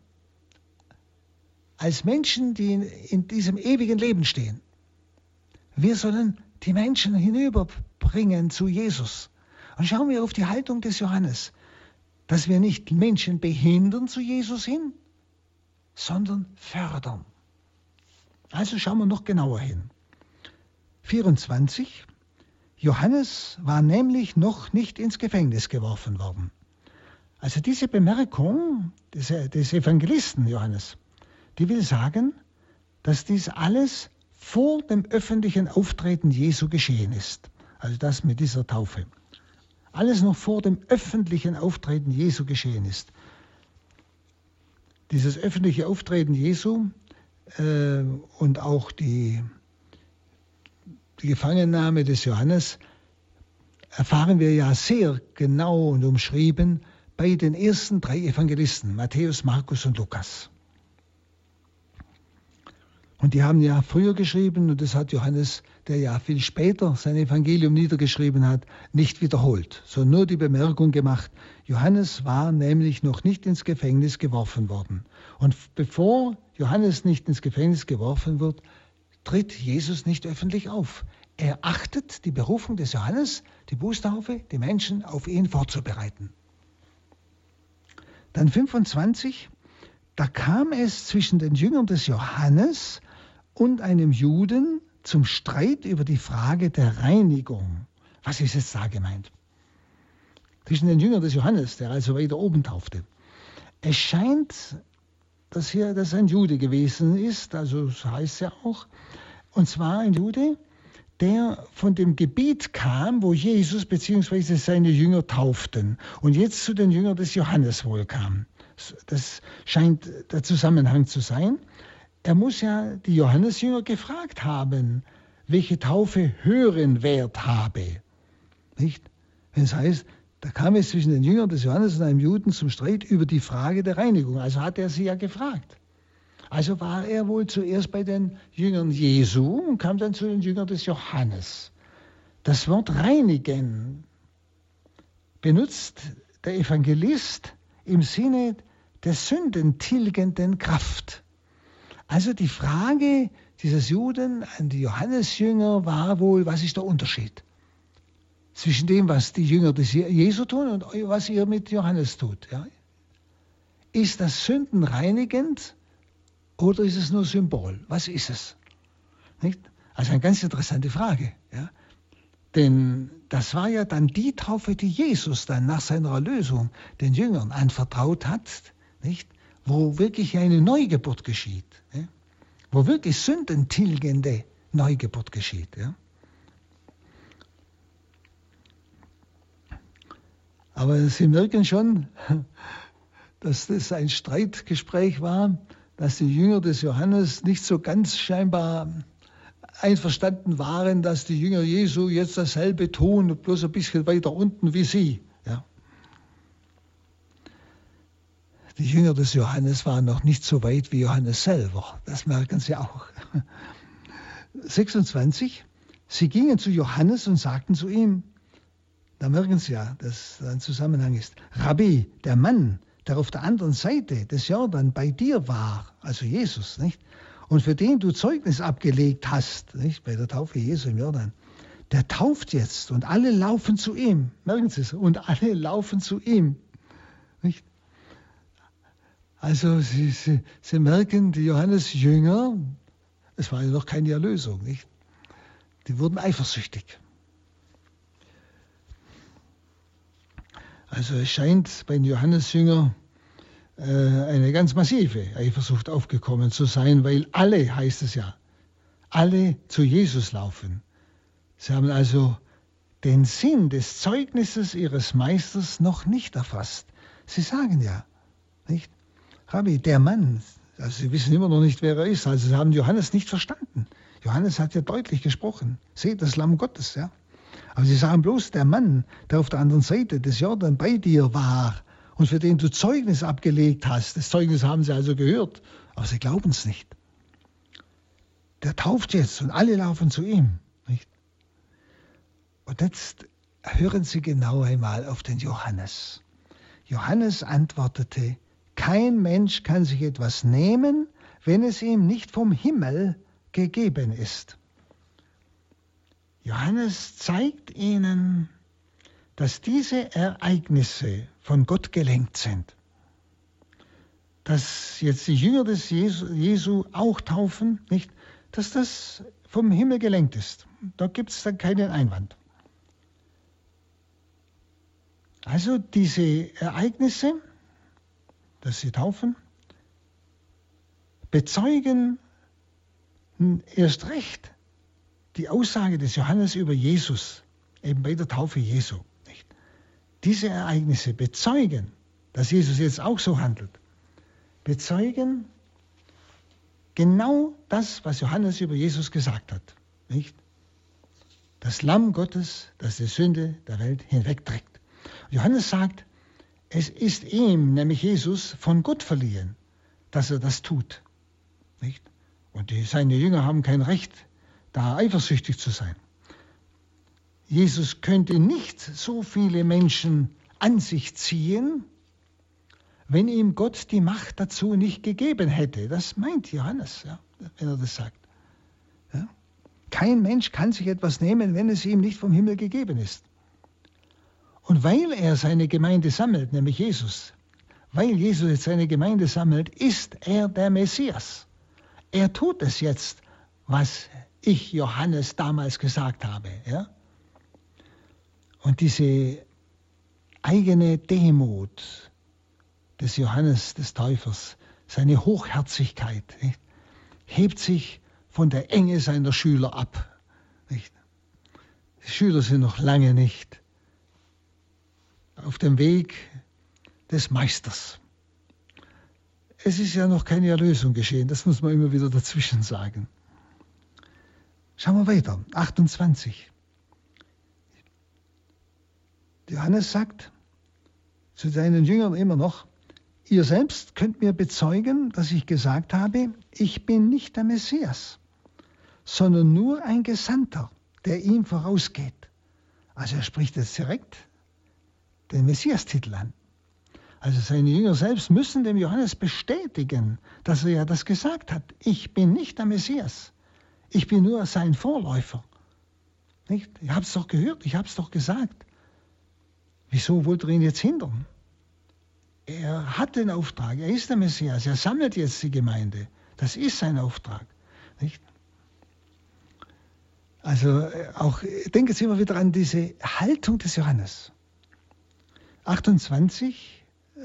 Als Menschen, die in, in diesem ewigen Leben stehen. Wir sollen die Menschen hinüberbringen zu Jesus. Und schauen wir auf die Haltung des Johannes, dass wir nicht Menschen behindern zu Jesus hin, sondern fördern. Also schauen wir noch genauer hin. 24. Johannes war nämlich noch nicht ins Gefängnis geworfen worden. Also diese Bemerkung des, des Evangelisten Johannes, die will sagen, dass dies alles vor dem öffentlichen Auftreten Jesu geschehen ist. Also das mit dieser Taufe. Alles noch vor dem öffentlichen Auftreten Jesu geschehen ist. Dieses öffentliche Auftreten Jesu äh, und auch die, die Gefangennahme des Johannes erfahren wir ja sehr genau und umschrieben bei den ersten drei Evangelisten, Matthäus, Markus und Lukas. Und die haben ja früher geschrieben, und das hat Johannes, der ja viel später sein Evangelium niedergeschrieben hat, nicht wiederholt, sondern nur die Bemerkung gemacht, Johannes war nämlich noch nicht ins Gefängnis geworfen worden. Und bevor Johannes nicht ins Gefängnis geworfen wird, tritt Jesus nicht öffentlich auf. Er achtet die Berufung des Johannes, die Bußtaufe, die Menschen auf ihn vorzubereiten. Dann 25, da kam es zwischen den Jüngern des Johannes und einem Juden zum Streit über die Frage der Reinigung. Was ist jetzt da gemeint? Zwischen den Jüngern des Johannes, der also weiter oben taufte. Es scheint, dass hier das ein Jude gewesen ist, also so heißt ja auch, und zwar ein Jude, der von dem Gebiet kam, wo Jesus bzw. seine Jünger tauften und jetzt zu den Jüngern des Johannes wohl kam. Das scheint der Zusammenhang zu sein. Er muss ja die Johannesjünger gefragt haben, welche Taufe höheren Wert habe. Nicht? Wenn es heißt, da kam es zwischen den Jüngern des Johannes und einem Juden zum Streit über die Frage der Reinigung. Also hat er sie ja gefragt. Also war er wohl zuerst bei den Jüngern Jesu und kam dann zu den Jüngern des Johannes. Das Wort reinigen benutzt der Evangelist im Sinne der sündentilgenden Kraft. Also die Frage dieses Juden an die Johannesjünger war wohl, was ist der Unterschied zwischen dem, was die Jünger des Jesu tun und was ihr mit Johannes tut? Ja? Ist das sündenreinigend oder ist es nur Symbol? Was ist es? Nicht? Also eine ganz interessante Frage. Ja? Denn das war ja dann die Taufe, die Jesus dann nach seiner Erlösung den Jüngern anvertraut hat. Nicht? Wo wirklich eine Neugeburt geschieht, ja? wo wirklich sündentilgende Neugeburt geschieht. Ja? Aber Sie merken schon, <laughs> dass das ein Streitgespräch war, dass die Jünger des Johannes nicht so ganz scheinbar einverstanden waren, dass die Jünger Jesu jetzt dasselbe tun, bloß ein bisschen weiter unten wie sie. Die Jünger des Johannes waren noch nicht so weit wie Johannes selber. Das merken Sie auch. 26. Sie gingen zu Johannes und sagten zu ihm, da merken Sie ja, dass ein Zusammenhang ist. Rabbi, der Mann, der auf der anderen Seite des Jordan bei dir war, also Jesus, nicht? Und für den du Zeugnis abgelegt hast, nicht? Bei der Taufe Jesu im Jordan, der tauft jetzt und alle laufen zu ihm. Merken Sie es? Und alle laufen zu ihm. Also Sie, Sie, Sie merken, die Johannes-Jünger, es war ja noch keine Erlösung, nicht? Die wurden eifersüchtig. Also es scheint bei den Johannesjüngern äh, eine ganz massive Eifersucht aufgekommen zu sein, weil alle, heißt es ja, alle zu Jesus laufen. Sie haben also den Sinn des Zeugnisses ihres Meisters noch nicht erfasst. Sie sagen ja, nicht? Rabbi, der Mann, also Sie wissen immer noch nicht, wer er ist. Also Sie haben Johannes nicht verstanden. Johannes hat ja deutlich gesprochen. Seht das Lamm Gottes, ja. Aber Sie sagen bloß, der Mann, der auf der anderen Seite des Jordan bei dir war und für den du Zeugnis abgelegt hast, das Zeugnis haben Sie also gehört, aber Sie glauben es nicht. Der tauft jetzt und alle laufen zu ihm. Nicht? Und jetzt hören Sie genau einmal auf den Johannes. Johannes antwortete, kein Mensch kann sich etwas nehmen, wenn es ihm nicht vom Himmel gegeben ist. Johannes zeigt ihnen, dass diese Ereignisse von Gott gelenkt sind. Dass jetzt die Jünger des Jesu, Jesu auch taufen, nicht? Dass das vom Himmel gelenkt ist. Da gibt es dann keinen Einwand. Also diese Ereignisse, dass sie taufen, bezeugen erst recht die Aussage des Johannes über Jesus, eben bei der Taufe Jesu. Nicht? Diese Ereignisse bezeugen, dass Jesus jetzt auch so handelt, bezeugen genau das, was Johannes über Jesus gesagt hat. Nicht? Das Lamm Gottes, das die Sünde der Welt hinwegträgt. Johannes sagt, es ist ihm, nämlich Jesus, von Gott verliehen, dass er das tut. Nicht? Und die, seine Jünger haben kein Recht, da eifersüchtig zu sein. Jesus könnte nicht so viele Menschen an sich ziehen, wenn ihm Gott die Macht dazu nicht gegeben hätte. Das meint Johannes, ja, wenn er das sagt. Ja? Kein Mensch kann sich etwas nehmen, wenn es ihm nicht vom Himmel gegeben ist. Und weil er seine Gemeinde sammelt, nämlich Jesus, weil Jesus jetzt seine Gemeinde sammelt, ist er der Messias. Er tut es jetzt, was ich Johannes damals gesagt habe. Ja? Und diese eigene Demut, des Johannes des Täufers, seine Hochherzigkeit, nicht? hebt sich von der Enge seiner Schüler ab. Nicht? Die Schüler sind noch lange nicht auf dem Weg des Meisters. Es ist ja noch keine Erlösung geschehen, das muss man immer wieder dazwischen sagen. Schauen wir weiter, 28. Johannes sagt zu seinen Jüngern immer noch, Ihr selbst könnt mir bezeugen, dass ich gesagt habe, ich bin nicht der Messias, sondern nur ein Gesandter, der ihm vorausgeht. Also er spricht jetzt direkt den Messias-Titel an. Also seine Jünger selbst müssen dem Johannes bestätigen, dass er ja das gesagt hat. Ich bin nicht der Messias. Ich bin nur sein Vorläufer. Nicht? Ich habe es doch gehört, ich habe es doch gesagt. Wieso wollt ihr ihn jetzt hindern? er hat den Auftrag, er ist der Messias, er sammelt jetzt die Gemeinde. Das ist sein Auftrag. Nicht? Also äh, auch denken Sie immer wieder an diese Haltung des Johannes. 28, äh,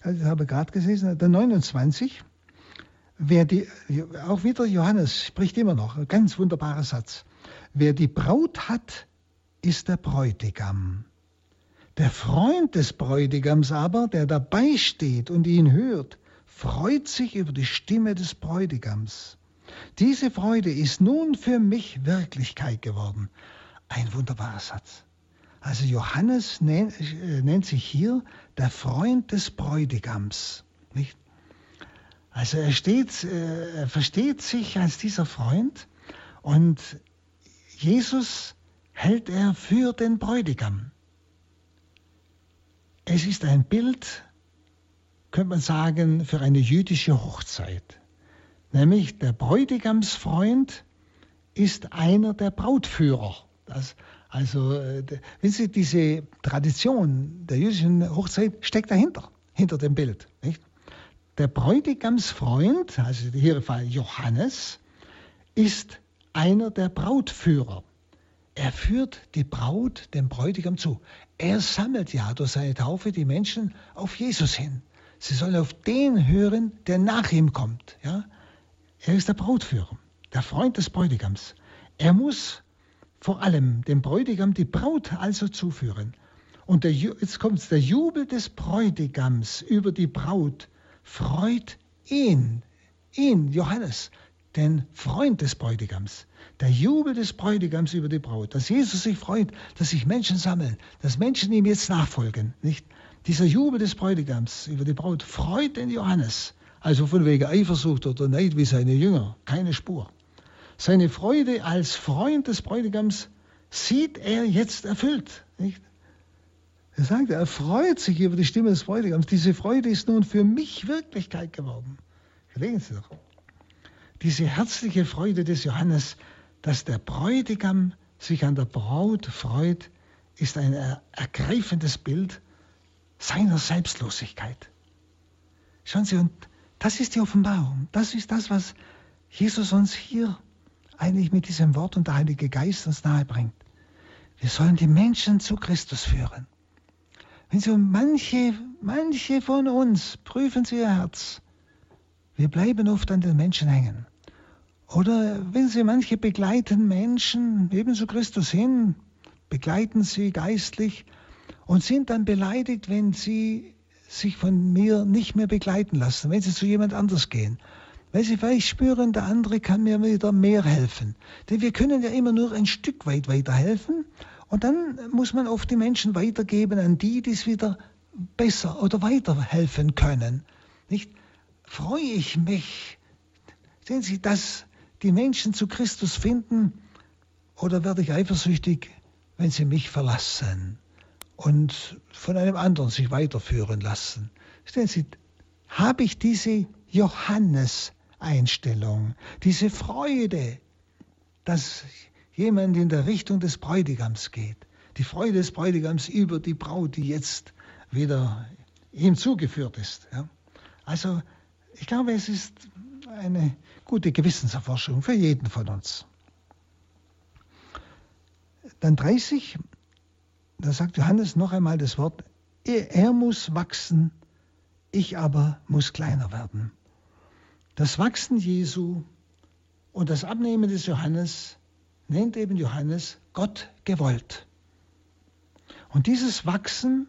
also ich habe gerade gelesen, der 29, wer die, auch wieder Johannes spricht immer noch, ein ganz wunderbarer Satz. Wer die Braut hat, ist der Bräutigam. Der Freund des Bräutigams aber, der dabei steht und ihn hört, freut sich über die Stimme des Bräutigams. Diese Freude ist nun für mich Wirklichkeit geworden. Ein wunderbarer Satz. Also Johannes nennt, äh, nennt sich hier der Freund des Bräutigams. Nicht? Also er, steht, äh, er versteht sich als dieser Freund und Jesus hält er für den Bräutigam. Es ist ein Bild, könnte man sagen, für eine jüdische Hochzeit. Nämlich der Bräutigamsfreund ist einer der Brautführer. Das, also, äh, wenn Sie, diese Tradition der jüdischen Hochzeit steckt dahinter, hinter dem Bild. Nicht? Der Bräutigamsfreund, also hier im Fall Johannes, ist einer der Brautführer. Er führt die Braut dem Bräutigam zu. Er sammelt ja durch seine Taufe die Menschen auf Jesus hin. Sie sollen auf den hören, der nach ihm kommt. Ja? Er ist der Brautführer, der Freund des Bräutigams. Er muss vor allem dem Bräutigam die Braut also zuführen. Und der, jetzt kommt der Jubel des Bräutigams über die Braut freut ihn, ihn, Johannes, den Freund des Bräutigams. Der Jubel des Bräutigams über die Braut, dass Jesus sich freut, dass sich Menschen sammeln, dass Menschen ihm jetzt nachfolgen. Nicht? Dieser Jubel des Bräutigams über die Braut freut den Johannes. Also von wegen Eifersucht oder Neid wie seine Jünger, keine Spur. Seine Freude als Freund des Bräutigams sieht er jetzt erfüllt. Nicht? Er sagt, er freut sich über die Stimme des Bräutigams. Diese Freude ist nun für mich Wirklichkeit geworden. Überlegen Sie doch. Diese herzliche Freude des Johannes dass der Bräutigam sich an der Braut freut, ist ein ergreifendes Bild seiner Selbstlosigkeit. Schauen Sie, und das ist die Offenbarung. Das ist das, was Jesus uns hier eigentlich mit diesem Wort und der Heilige Geist uns nahe bringt. Wir sollen die Menschen zu Christus führen. Wenn so manche, manche von uns prüfen sie ihr Herz. Wir bleiben oft an den Menschen hängen. Oder wenn sie manche begleiten Menschen ebenso Christus hin, begleiten sie geistlich und sind dann beleidigt, wenn sie sich von mir nicht mehr begleiten lassen, wenn sie zu jemand anders gehen. Weil sie vielleicht spüren, der andere kann mir wieder mehr helfen. Denn wir können ja immer nur ein Stück weit weiterhelfen und dann muss man oft die Menschen weitergeben an die, die es wieder besser oder weiterhelfen können. Nicht? Freue ich mich, sehen Sie, dass die Menschen zu Christus finden oder werde ich eifersüchtig, wenn sie mich verlassen und von einem anderen sich weiterführen lassen? Sehen Sie, habe ich diese Johannes-Einstellung, diese Freude, dass jemand in der Richtung des Bräutigams geht. Die Freude des Bräutigams über die Braut, die jetzt wieder ihm zugeführt ist. Ja. Also ich glaube, es ist eine gute Gewissenserforschung für jeden von uns. Dann 30, da sagt Johannes noch einmal das Wort, er, er muss wachsen, ich aber muss kleiner werden. Das Wachsen Jesu und das Abnehmen des Johannes nennt eben Johannes Gott gewollt. Und dieses Wachsen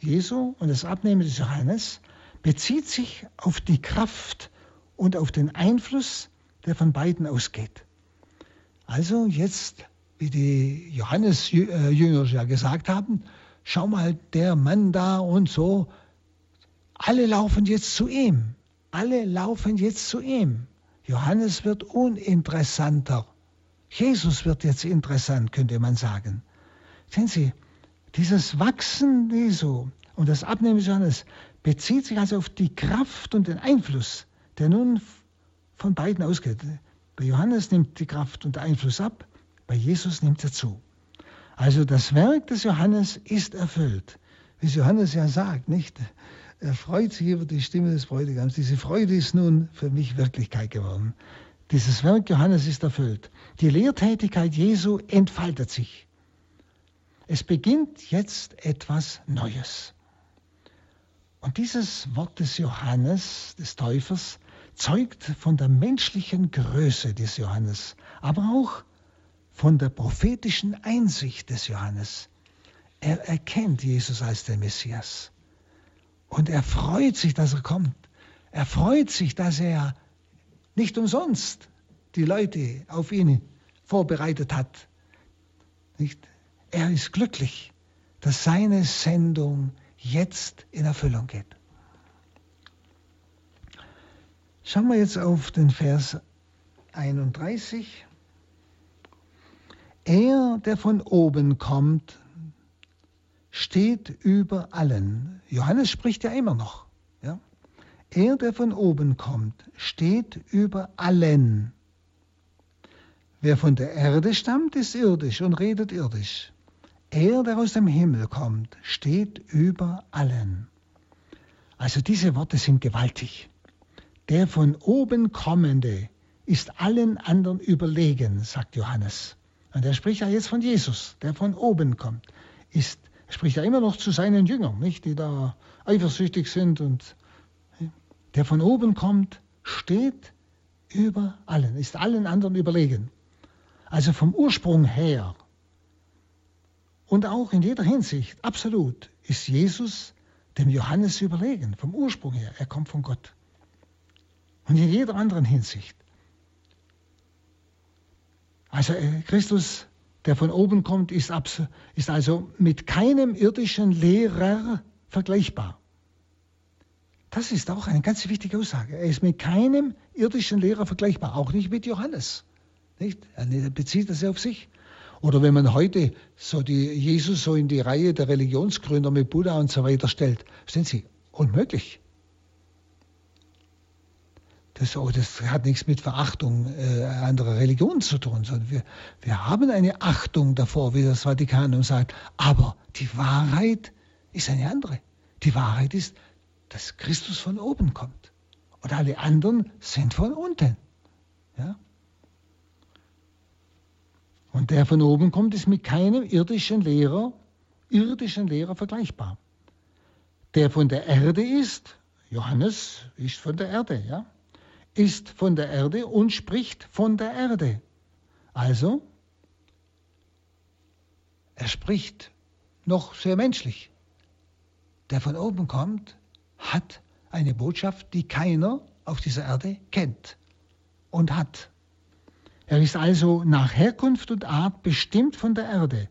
Jesu und das Abnehmen des Johannes bezieht sich auf die Kraft und auf den Einfluss, der von beiden ausgeht. Also jetzt, wie die Johannes-Jünger ja gesagt haben, schau mal, der Mann da und so, alle laufen jetzt zu ihm. Alle laufen jetzt zu ihm. Johannes wird uninteressanter. Jesus wird jetzt interessant, könnte man sagen. Sehen Sie, dieses Wachsen Jesu und das Abnehmen Johannes bezieht sich also auf die Kraft und den Einfluss, der nun von beiden ausgeht. Bei Johannes nimmt die Kraft und der Einfluss ab, bei Jesus nimmt er zu. Also das Werk des Johannes ist erfüllt. Wie Johannes ja sagt, nicht? Er freut sich über die Stimme des Bräutigams. Diese Freude ist nun für mich Wirklichkeit geworden. Dieses Werk Johannes ist erfüllt. Die Lehrtätigkeit Jesu entfaltet sich. Es beginnt jetzt etwas Neues. Und dieses Wort des Johannes, des Täufers, zeugt von der menschlichen Größe des Johannes, aber auch von der prophetischen Einsicht des Johannes. Er erkennt Jesus als den Messias. Und er freut sich, dass er kommt. Er freut sich, dass er nicht umsonst die Leute auf ihn vorbereitet hat. Nicht? Er ist glücklich, dass seine Sendung jetzt in Erfüllung geht. Schauen wir jetzt auf den Vers 31. Er, der von oben kommt, steht über allen. Johannes spricht ja immer noch. Er, der von oben kommt, steht über allen. Wer von der Erde stammt, ist irdisch und redet irdisch. Er, der aus dem Himmel kommt, steht über allen. Also diese Worte sind gewaltig. Der von oben kommende ist allen anderen überlegen, sagt Johannes. Und er spricht ja jetzt von Jesus, der von oben kommt. Ist, spricht ja immer noch zu seinen Jüngern, nicht, die da eifersüchtig sind und der von oben kommt, steht über allen, ist allen anderen überlegen. Also vom Ursprung her und auch in jeder Hinsicht, absolut, ist Jesus dem Johannes überlegen, vom Ursprung her. Er kommt von Gott. Und in jeder anderen Hinsicht. Also äh, Christus, der von oben kommt, ist, ist also mit keinem irdischen Lehrer vergleichbar. Das ist auch eine ganz wichtige Aussage. Er ist mit keinem irdischen Lehrer vergleichbar, auch nicht mit Johannes. Nicht? Er bezieht das ja auf sich. Oder wenn man heute so die Jesus so in die Reihe der Religionsgründer mit Buddha und so weiter stellt, sind sie unmöglich. Das, oh, das hat nichts mit Verachtung äh, anderer Religionen zu tun, sondern wir, wir haben eine Achtung davor, wie das Vatikanum sagt. Aber die Wahrheit ist eine andere. Die Wahrheit ist, dass Christus von oben kommt. Und alle anderen sind von unten. Ja? Und der von oben kommt, ist mit keinem irdischen Lehrer, irdischen Lehrer vergleichbar. Der von der Erde ist, Johannes ist von der Erde, ja, ist von der Erde und spricht von der Erde. Also, er spricht noch sehr menschlich. Der von oben kommt, hat eine Botschaft, die keiner auf dieser Erde kennt und hat. Er ist also nach Herkunft und Art bestimmt von der Erde,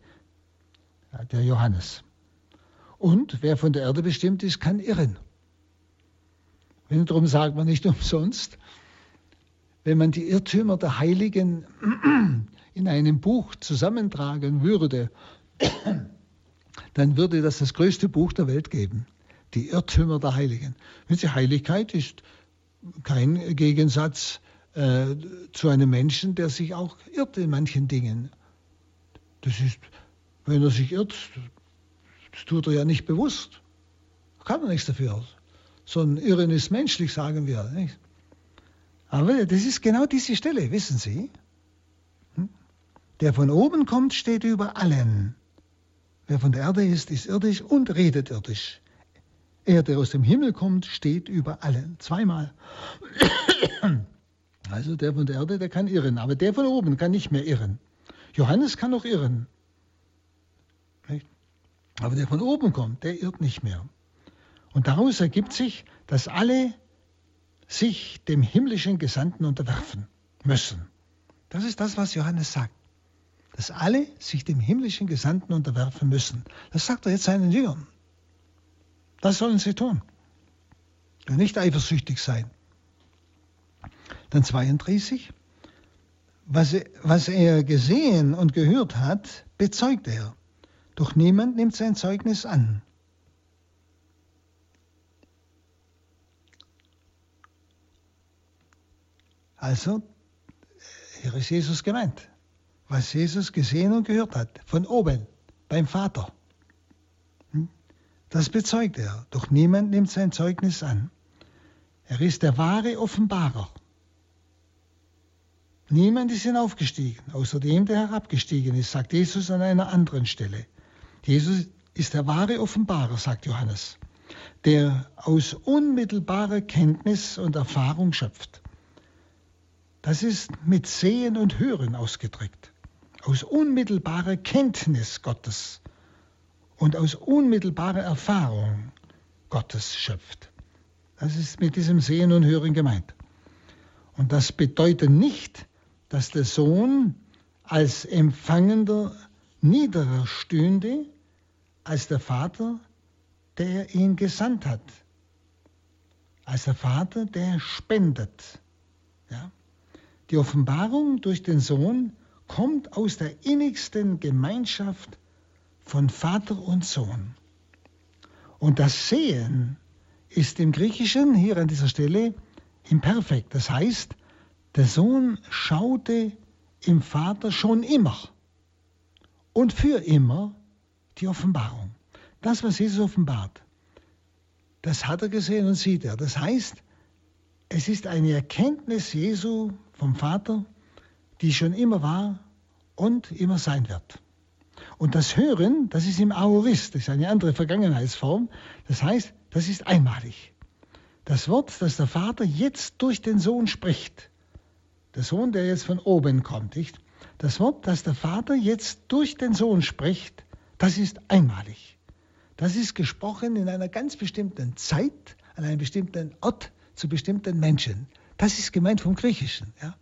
der Johannes. Und wer von der Erde bestimmt ist, kann irren. Darum sagt man nicht <laughs> umsonst, wenn man die Irrtümer der Heiligen <clears throat> in einem Buch zusammentragen würde, dann würde das das größte Buch der Welt geben. Die Irrtümer der Heiligen. Sie Heiligkeit ist kein Gegensatz äh, zu einem Menschen, der sich auch irrt in manchen Dingen. Das ist, wenn er sich irrt, das tut er ja nicht bewusst. Kann er nichts dafür. So ein Irren ist menschlich, sagen wir. Nicht? Aber das ist genau diese Stelle, wissen Sie? Hm? Der von oben kommt, steht über allen. Wer von der Erde ist, ist irdisch und redet irdisch. Er, der aus dem Himmel kommt, steht über allen. Zweimal. <coughs> Also der von der Erde, der kann irren, aber der von oben kann nicht mehr irren. Johannes kann noch irren. Aber der von oben kommt, der irrt nicht mehr. Und daraus ergibt sich, dass alle sich dem himmlischen Gesandten unterwerfen müssen. Das ist das, was Johannes sagt. Dass alle sich dem himmlischen Gesandten unterwerfen müssen. Das sagt er jetzt seinen Jüngern. Das sollen sie tun. Und nicht eifersüchtig sein. Dann 32. Was, was er gesehen und gehört hat, bezeugt er. Doch niemand nimmt sein Zeugnis an. Also, hier ist Jesus gemeint. Was Jesus gesehen und gehört hat, von oben, beim Vater. Hm? Das bezeugt er, doch niemand nimmt sein Zeugnis an. Er ist der wahre Offenbarer. Niemand ist hinaufgestiegen, außer dem, der herabgestiegen ist, sagt Jesus an einer anderen Stelle. Jesus ist der wahre Offenbarer, sagt Johannes, der aus unmittelbarer Kenntnis und Erfahrung schöpft. Das ist mit Sehen und Hören ausgedrückt. Aus unmittelbarer Kenntnis Gottes und aus unmittelbarer Erfahrung Gottes schöpft. Das ist mit diesem Sehen und Hören gemeint. Und das bedeutet nicht, dass der Sohn als Empfangender niederer stünde als der Vater, der ihn gesandt hat. Als der Vater, der spendet. Ja? Die Offenbarung durch den Sohn kommt aus der innigsten Gemeinschaft von Vater und Sohn. Und das Sehen ist im Griechischen hier an dieser Stelle imperfekt. Das heißt, der Sohn schaute im Vater schon immer und für immer die Offenbarung. Das, was Jesus offenbart, das hat er gesehen und sieht er. Das heißt, es ist eine Erkenntnis Jesu vom Vater, die schon immer war und immer sein wird. Und das Hören, das ist im Aorist, das ist eine andere Vergangenheitsform. Das heißt, das ist einmalig. Das Wort, das der Vater jetzt durch den Sohn spricht, der Sohn, der jetzt von oben kommt, nicht? Das Wort, das der Vater jetzt durch den Sohn spricht, das ist einmalig. Das ist gesprochen in einer ganz bestimmten Zeit, an einem bestimmten Ort, zu bestimmten Menschen. Das ist gemeint vom Griechischen. Ja?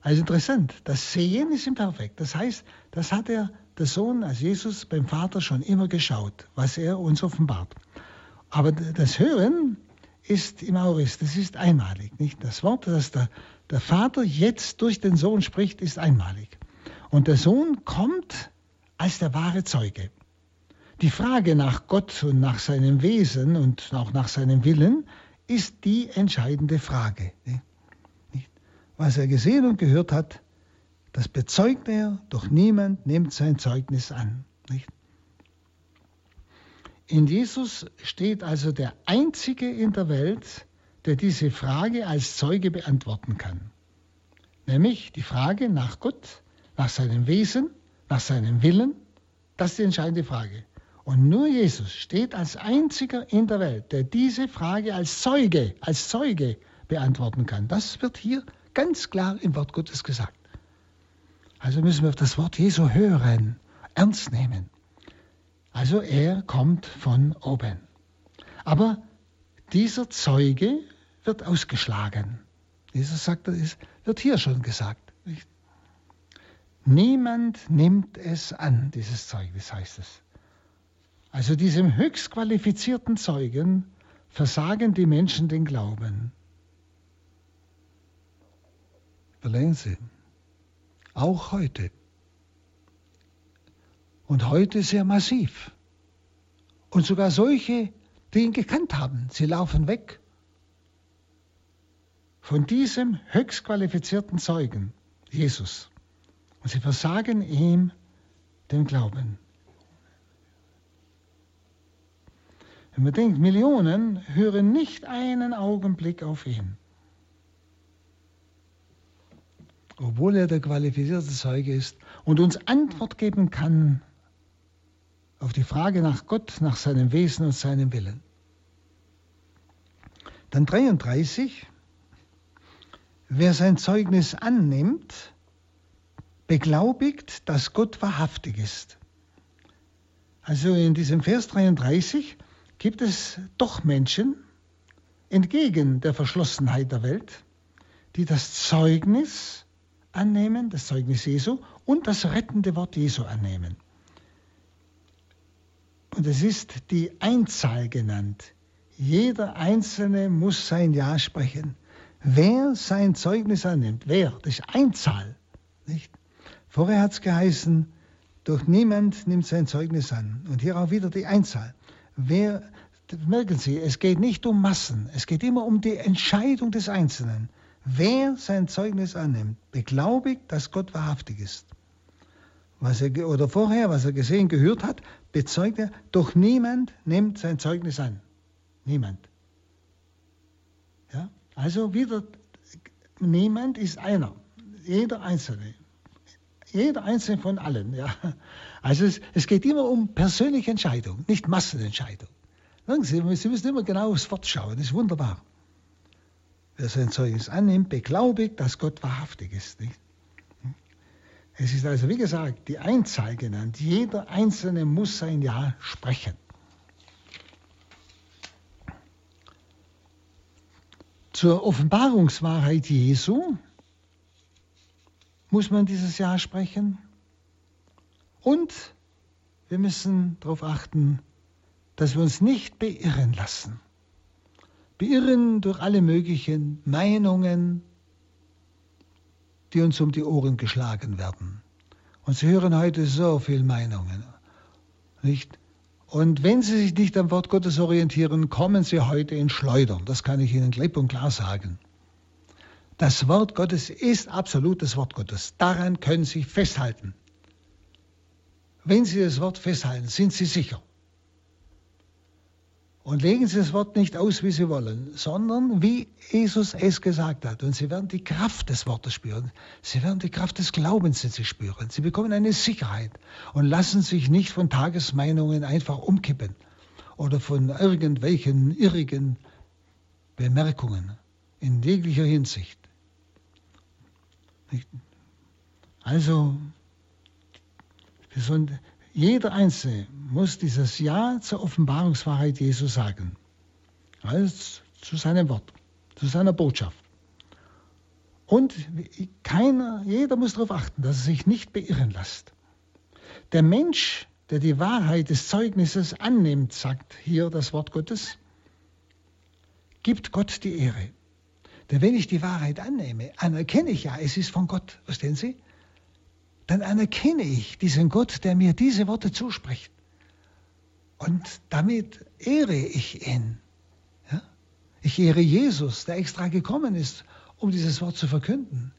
Also interessant, das Sehen ist imperfekt. Das heißt, das hat er, der Sohn als Jesus beim Vater schon immer geschaut, was er uns offenbart. Aber das Hören ist im Aurist, das ist einmalig. Nicht? Das Wort, das der, der Vater jetzt durch den Sohn spricht, ist einmalig. Und der Sohn kommt als der wahre Zeuge. Die Frage nach Gott und nach seinem Wesen und auch nach seinem Willen ist die entscheidende Frage. Was er gesehen und gehört hat, das bezeugt er, doch niemand nimmt sein Zeugnis an. In Jesus steht also der Einzige in der Welt, der diese Frage als Zeuge beantworten kann. Nämlich die Frage nach Gott, nach seinem Wesen, nach seinem Willen? Das ist die entscheidende Frage. Und nur Jesus steht als einziger in der Welt, der diese Frage als Zeuge, als Zeuge beantworten kann. Das wird hier ganz klar im Wort Gottes gesagt. Also müssen wir das Wort Jesu hören, ernst nehmen. Also er kommt von oben. Aber dieser Zeuge wird ausgeschlagen. Jesus sagt, das wird hier schon gesagt. Niemand nimmt es an, dieses Zeugnis heißt es. Also diesem höchst qualifizierten Zeugen versagen die Menschen den Glauben. Überlegen Sie, auch heute. Und heute sehr massiv. Und sogar solche, die ihn gekannt haben, sie laufen weg von diesem höchst qualifizierten Zeugen, Jesus. Und sie versagen ihm den Glauben. Wenn man denkt, Millionen hören nicht einen Augenblick auf ihn. Obwohl er der qualifizierte Zeuge ist und uns Antwort geben kann auf die Frage nach Gott, nach seinem Wesen und seinem Willen. Dann 33. Wer sein Zeugnis annimmt, beglaubigt, dass Gott wahrhaftig ist. Also in diesem Vers 33 gibt es doch Menschen, entgegen der Verschlossenheit der Welt, die das Zeugnis annehmen, das Zeugnis Jesu und das rettende Wort Jesu annehmen. Und es ist die Einzahl genannt. Jeder Einzelne muss sein Ja sprechen. Wer sein Zeugnis annimmt, wer, das ist Einzahl. Nicht? Vorher hat es geheißen, durch niemand nimmt sein Zeugnis an. Und hier auch wieder die Einzahl. Wer, merken Sie, es geht nicht um Massen, es geht immer um die Entscheidung des Einzelnen. Wer sein Zeugnis annimmt, beglaubigt, dass Gott wahrhaftig ist. Was er, oder vorher, was er gesehen, gehört hat, bezeugt er, doch niemand nimmt sein Zeugnis an. Niemand. Ja? Also wieder, niemand ist einer. Jeder Einzelne. Jeder Einzelne von allen. Ja. Also es, es geht immer um persönliche Entscheidung, nicht Massenentscheidung. Sie, Sie müssen immer genau aufs Wort schauen, das ist wunderbar. Wer sein Zeugnis annimmt, beglaubigt, dass Gott wahrhaftig ist. Nicht? Es ist also, wie gesagt, die Einzahl genannt. Jeder Einzelne muss sein Ja sprechen. Zur Offenbarungswahrheit Jesu muss man dieses Ja sprechen. Und wir müssen darauf achten, dass wir uns nicht beirren lassen. Beirren durch alle möglichen Meinungen, die uns um die Ohren geschlagen werden. Und Sie hören heute so viele Meinungen. Nicht? Und wenn Sie sich nicht am Wort Gottes orientieren, kommen Sie heute in Schleudern. Das kann ich Ihnen klipp und klar sagen. Das Wort Gottes ist absolut das Wort Gottes. Daran können Sie festhalten. Wenn Sie das Wort festhalten, sind Sie sicher. Und legen Sie das Wort nicht aus, wie Sie wollen, sondern wie Jesus es gesagt hat. Und Sie werden die Kraft des Wortes spüren. Sie werden die Kraft des Glaubens in sich spüren. Sie bekommen eine Sicherheit und lassen sich nicht von Tagesmeinungen einfach umkippen oder von irgendwelchen irrigen Bemerkungen in jeglicher Hinsicht. Also, jeder Einzelne muss dieses Ja zur Offenbarungswahrheit Jesu sagen. Also zu seinem Wort, zu seiner Botschaft. Und keiner, jeder muss darauf achten, dass er sich nicht beirren lässt. Der Mensch, der die Wahrheit des Zeugnisses annimmt, sagt hier das Wort Gottes, gibt Gott die Ehre. Denn wenn ich die Wahrheit annehme, anerkenne ich ja, es ist von Gott. Verstehen Sie? Dann anerkenne ich diesen Gott, der mir diese Worte zuspricht. Und damit ehre ich ihn. Ja? Ich ehre Jesus, der extra gekommen ist, um dieses Wort zu verkünden.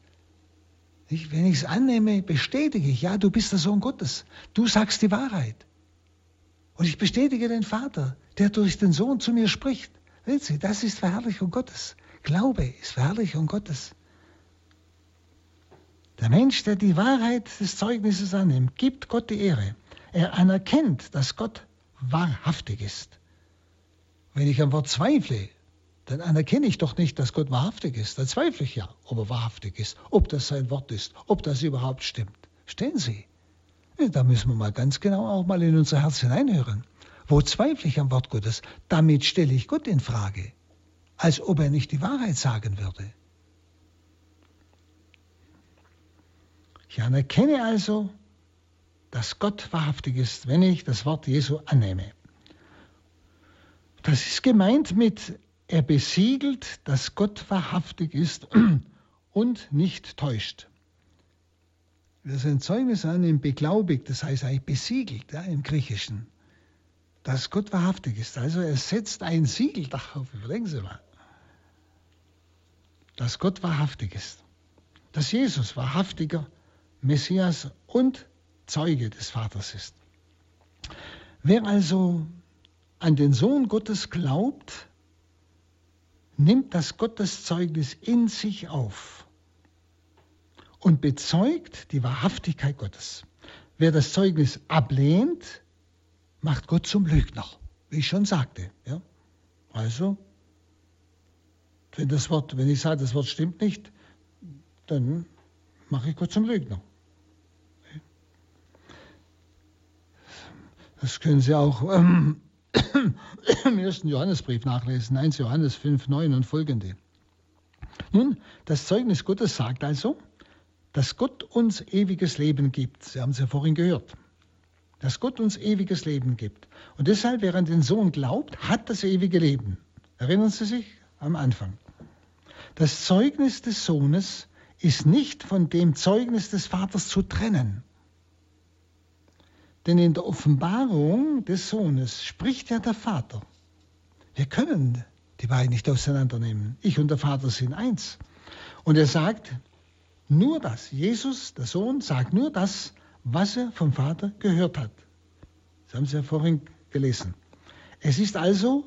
Ich, wenn ich es annehme, bestätige ich, ja, du bist der Sohn Gottes. Du sagst die Wahrheit. Und ich bestätige den Vater, der durch den Sohn zu mir spricht. Sehen Sie, das ist Verherrlichung Gottes. Glaube ist Verherrlichung Gottes. Der Mensch, der die Wahrheit des Zeugnisses annimmt, gibt Gott die Ehre. Er anerkennt, dass Gott wahrhaftig ist. Wenn ich am Wort zweifle, dann anerkenne ich doch nicht, dass Gott wahrhaftig ist. Dann zweifle ich ja, ob er wahrhaftig ist, ob das sein Wort ist, ob das überhaupt stimmt. Stehen Sie? Da müssen wir mal ganz genau auch mal in unser Herz hineinhören. Wo zweifle ich am Wort Gottes? Damit stelle ich Gott in Frage, als ob er nicht die Wahrheit sagen würde. Ich anerkenne also, dass Gott wahrhaftig ist, wenn ich das Wort Jesu annehme. Das ist gemeint mit, er besiegelt, dass Gott wahrhaftig ist <clears throat> und nicht täuscht. Wer sein Zeugnis annimmt, beglaubigt, das heißt eigentlich besiegelt ja, im Griechischen, dass Gott wahrhaftig ist. Also er setzt ein Siegel darauf, überlegen Sie mal, dass Gott wahrhaftig ist. Dass Jesus wahrhaftiger Messias und Zeuge des Vaters ist. Wer also an den Sohn Gottes glaubt, nimmt das Gotteszeugnis in sich auf und bezeugt die Wahrhaftigkeit Gottes. Wer das Zeugnis ablehnt, macht Gott zum Lügner, wie ich schon sagte. Ja? Also, wenn das Wort, wenn ich sage, das Wort stimmt nicht, dann mache ich Gott zum Lügner. Das können Sie auch ähm, <coughs> im ersten Johannesbrief nachlesen, 1 Johannes 5, 9 und folgende. Nun, das Zeugnis Gottes sagt also, dass Gott uns ewiges Leben gibt. Sie haben es ja vorhin gehört. Dass Gott uns ewiges Leben gibt. Und deshalb, wer an den Sohn glaubt, hat das ewige Leben. Erinnern Sie sich am Anfang. Das Zeugnis des Sohnes ist nicht von dem Zeugnis des Vaters zu trennen. Denn in der Offenbarung des Sohnes spricht ja der Vater. Wir können die beiden nicht auseinandernehmen. Ich und der Vater sind eins. Und er sagt nur das. Jesus, der Sohn, sagt nur das, was er vom Vater gehört hat. Das haben Sie ja vorhin gelesen. Es ist also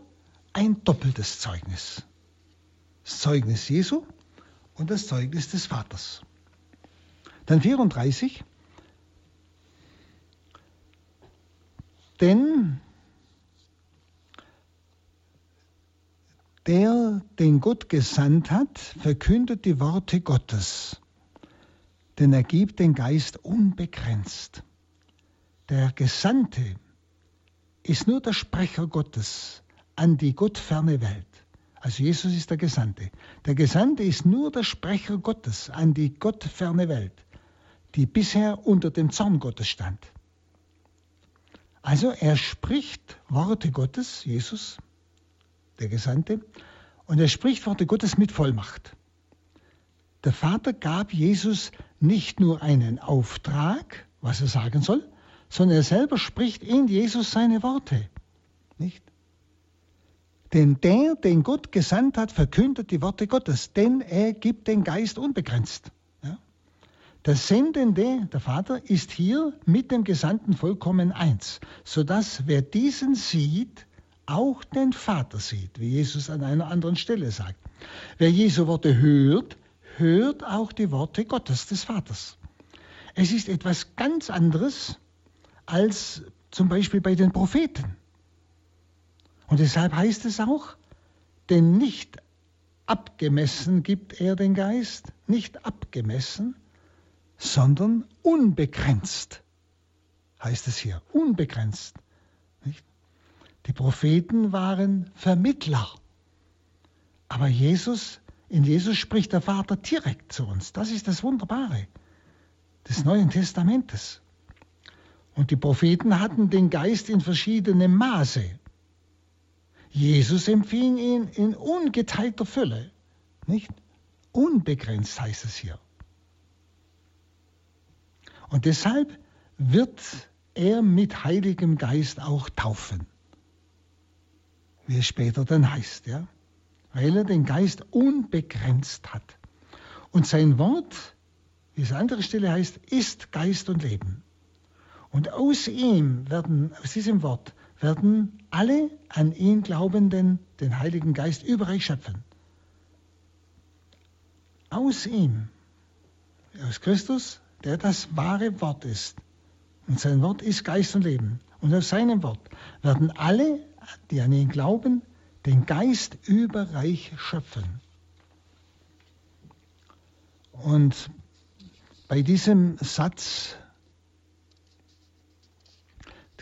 ein doppeltes Zeugnis. Das Zeugnis Jesu und das Zeugnis des Vaters. Dann 34. Denn der, den Gott gesandt hat, verkündet die Worte Gottes, denn er gibt den Geist unbegrenzt. Der Gesandte ist nur der Sprecher Gottes an die gottferne Welt. Also Jesus ist der Gesandte. Der Gesandte ist nur der Sprecher Gottes an die gottferne Welt, die bisher unter dem Zorn Gottes stand. Also er spricht Worte Gottes, Jesus, der Gesandte, und er spricht Worte Gottes mit Vollmacht. Der Vater gab Jesus nicht nur einen Auftrag, was er sagen soll, sondern er selber spricht in Jesus seine Worte. Nicht? Denn der, den Gott gesandt hat, verkündet die Worte Gottes, denn er gibt den Geist unbegrenzt. Der Sendende, der Vater, ist hier mit dem Gesandten vollkommen eins, sodass wer diesen sieht, auch den Vater sieht, wie Jesus an einer anderen Stelle sagt. Wer Jesu Worte hört, hört auch die Worte Gottes, des Vaters. Es ist etwas ganz anderes als zum Beispiel bei den Propheten. Und deshalb heißt es auch, denn nicht abgemessen gibt er den Geist, nicht abgemessen, sondern unbegrenzt, heißt es hier, unbegrenzt. Nicht? Die Propheten waren Vermittler, aber Jesus, in Jesus spricht der Vater direkt zu uns. Das ist das Wunderbare des Neuen Testamentes. Und die Propheten hatten den Geist in verschiedenem Maße. Jesus empfing ihn in ungeteilter Fülle, nicht? Unbegrenzt heißt es hier. Und deshalb wird er mit Heiligem Geist auch taufen. Wie es später dann heißt, ja. Weil er den Geist unbegrenzt hat. Und sein Wort, wie es an anderer Stelle heißt, ist Geist und Leben. Und aus ihm werden, aus diesem Wort, werden alle an ihn Glaubenden den Heiligen Geist überreich schöpfen. Aus ihm aus Christus, der das wahre Wort ist. Und sein Wort ist Geist und Leben. Und aus seinem Wort werden alle, die an ihn glauben, den Geist überreich schöpfen. Und bei diesem Satz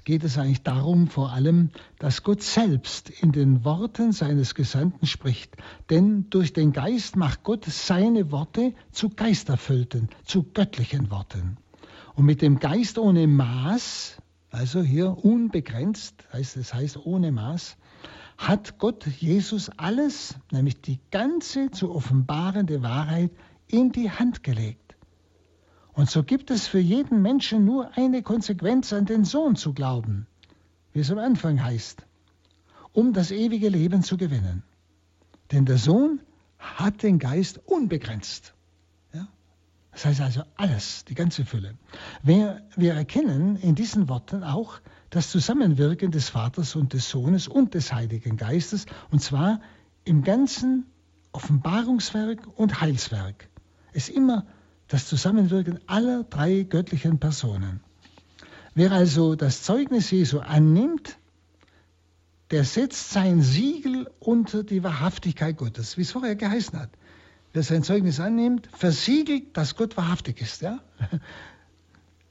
geht es eigentlich darum, vor allem, dass Gott selbst in den Worten seines Gesandten spricht. Denn durch den Geist macht Gott seine Worte zu geisterfüllten, zu göttlichen Worten. Und mit dem Geist ohne Maß, also hier unbegrenzt, heißt es heißt ohne Maß, hat Gott Jesus alles, nämlich die ganze zu offenbarende Wahrheit, in die Hand gelegt. Und so gibt es für jeden Menschen nur eine Konsequenz, an den Sohn zu glauben, wie es am Anfang heißt, um das ewige Leben zu gewinnen. Denn der Sohn hat den Geist unbegrenzt. Ja? Das heißt also alles, die ganze Fülle. Wir, wir erkennen in diesen Worten auch das Zusammenwirken des Vaters und des Sohnes und des Heiligen Geistes, und zwar im ganzen Offenbarungswerk und Heilswerk. Es immer das Zusammenwirken aller drei göttlichen Personen. Wer also das Zeugnis Jesu annimmt, der setzt sein Siegel unter die Wahrhaftigkeit Gottes, wie es vorher geheißen hat. Wer sein Zeugnis annimmt, versiegelt, dass Gott wahrhaftig ist. Ja? <laughs>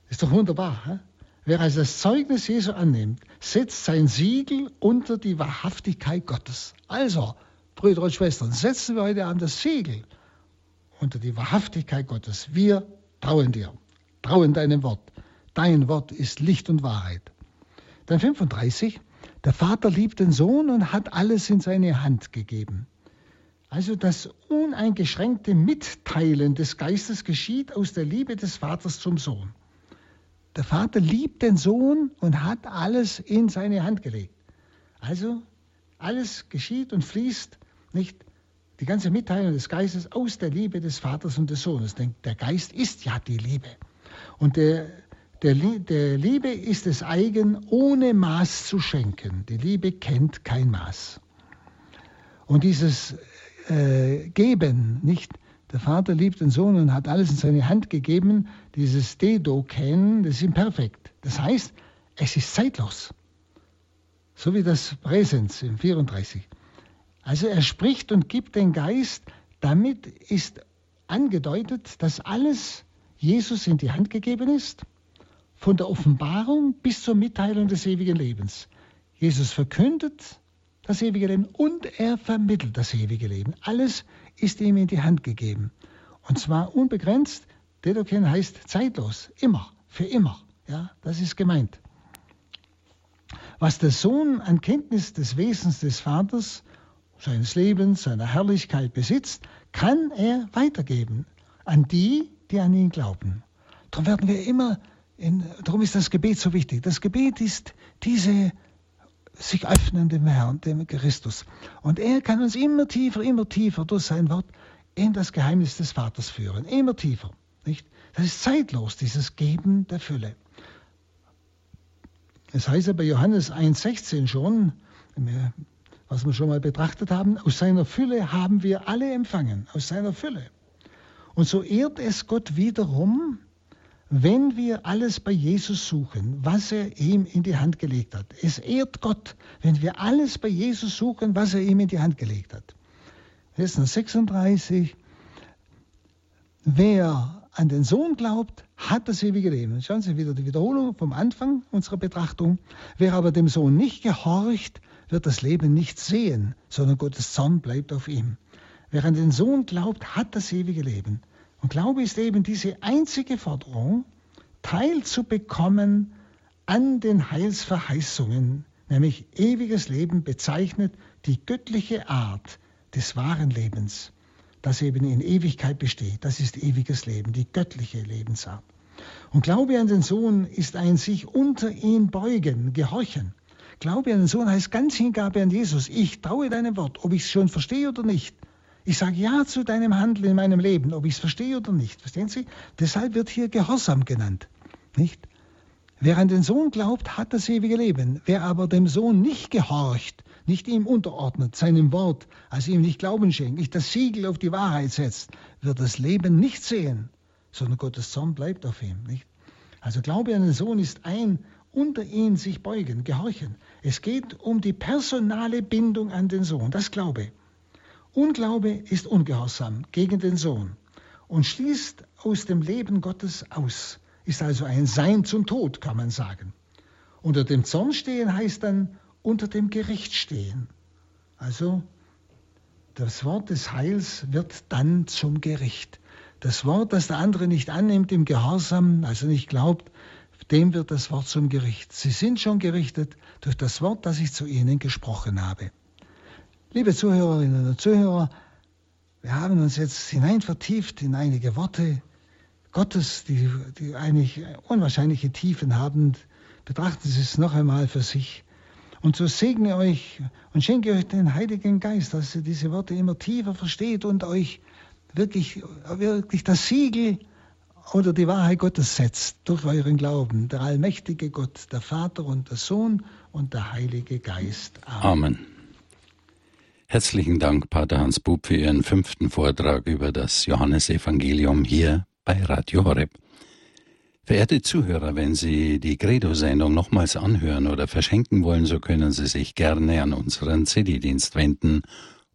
Ist doch wunderbar. Ja? Wer also das Zeugnis Jesu annimmt, setzt sein Siegel unter die Wahrhaftigkeit Gottes. Also, Brüder und Schwestern, setzen wir heute an das Siegel unter die Wahrhaftigkeit Gottes. Wir trauen dir, trauen deinem Wort. Dein Wort ist Licht und Wahrheit. Dann 35. Der Vater liebt den Sohn und hat alles in seine Hand gegeben. Also das uneingeschränkte Mitteilen des Geistes geschieht aus der Liebe des Vaters zum Sohn. Der Vater liebt den Sohn und hat alles in seine Hand gelegt. Also alles geschieht und fließt nicht die ganze Mitteilung des Geistes aus der Liebe des Vaters und des Sohnes. Denn der Geist ist ja die Liebe. Und der, der, der Liebe ist es eigen, ohne Maß zu schenken. Die Liebe kennt kein Maß. Und dieses äh, Geben, nicht? Der Vater liebt den Sohn und hat alles in seine Hand gegeben. Dieses Dedo-Kennen, das ist imperfekt. Das heißt, es ist zeitlos. So wie das Präsens im 34. Also er spricht und gibt den Geist. Damit ist angedeutet, dass alles Jesus in die Hand gegeben ist, von der Offenbarung bis zur Mitteilung des ewigen Lebens. Jesus verkündet das ewige Leben und er vermittelt das ewige Leben. Alles ist ihm in die Hand gegeben. Und zwar unbegrenzt. Dedoken heißt zeitlos, immer, für immer. Ja, das ist gemeint. Was der Sohn an Kenntnis des Wesens des Vaters seines Lebens, seiner Herrlichkeit besitzt, kann er weitergeben an die, die an ihn glauben. Darum werden wir immer, in, darum ist das Gebet so wichtig. Das Gebet ist diese sich öffnen dem Herrn, dem Christus. Und er kann uns immer tiefer, immer tiefer durch sein Wort in das Geheimnis des Vaters führen. Immer tiefer. Nicht? Das ist zeitlos, dieses Geben der Fülle. Es heißt ja bei Johannes 1,16 schon, was wir schon mal betrachtet haben, aus seiner Fülle haben wir alle empfangen, aus seiner Fülle. Und so ehrt es Gott wiederum, wenn wir alles bei Jesus suchen, was er ihm in die Hand gelegt hat. Es ehrt Gott, wenn wir alles bei Jesus suchen, was er ihm in die Hand gelegt hat. Vers 36. Wer an den Sohn glaubt, hat das ewige Leben. Schauen Sie wieder die Wiederholung vom Anfang unserer Betrachtung. Wer aber dem Sohn nicht gehorcht, wird das Leben nicht sehen, sondern Gottes Zorn bleibt auf ihm. Wer an den Sohn glaubt, hat das ewige Leben. Und Glaube ist eben diese einzige Forderung, teilzubekommen an den Heilsverheißungen, nämlich ewiges Leben bezeichnet die göttliche Art des wahren Lebens, das eben in Ewigkeit besteht. Das ist ewiges Leben, die göttliche Lebensart. Und Glaube an den Sohn ist ein sich unter ihn beugen, gehorchen. Glaube an den Sohn heißt ganz Hingabe an Jesus. Ich traue deinem Wort, ob ich es schon verstehe oder nicht. Ich sage Ja zu deinem Handeln in meinem Leben, ob ich es verstehe oder nicht. Verstehen Sie? Deshalb wird hier Gehorsam genannt. Nicht? Wer an den Sohn glaubt, hat das ewige Leben. Wer aber dem Sohn nicht gehorcht, nicht ihm unterordnet, seinem Wort, also ihm nicht Glauben schenkt, nicht das Siegel auf die Wahrheit setzt, wird das Leben nicht sehen, sondern Gottes Zorn bleibt auf ihm. Nicht? Also Glaube an den Sohn ist ein unter ihn sich beugen, gehorchen. Es geht um die personale Bindung an den Sohn, das Glaube. Unglaube ist Ungehorsam gegen den Sohn und schließt aus dem Leben Gottes aus, ist also ein Sein zum Tod, kann man sagen. Unter dem Zorn stehen heißt dann unter dem Gericht stehen. Also das Wort des Heils wird dann zum Gericht. Das Wort, das der andere nicht annimmt im Gehorsam, also nicht glaubt, dem wird das Wort zum Gericht. Sie sind schon gerichtet durch das Wort, das ich zu ihnen gesprochen habe. Liebe Zuhörerinnen und Zuhörer, wir haben uns jetzt hinein vertieft in einige Worte Gottes, die, die eigentlich unwahrscheinliche Tiefen haben. Betrachten Sie es noch einmal für sich. Und so segne euch und schenke euch den Heiligen Geist, dass ihr diese Worte immer tiefer versteht und euch wirklich, wirklich das Siegel oder die Wahrheit Gottes setzt durch euren Glauben. Der allmächtige Gott, der Vater und der Sohn und der Heilige Geist. Amen. Amen. Herzlichen Dank, Pater Hans Bub, für Ihren fünften Vortrag über das Johannesevangelium hier bei Radio Horeb. Verehrte Zuhörer, wenn Sie die Credo-Sendung nochmals anhören oder verschenken wollen, so können Sie sich gerne an unseren CD-Dienst wenden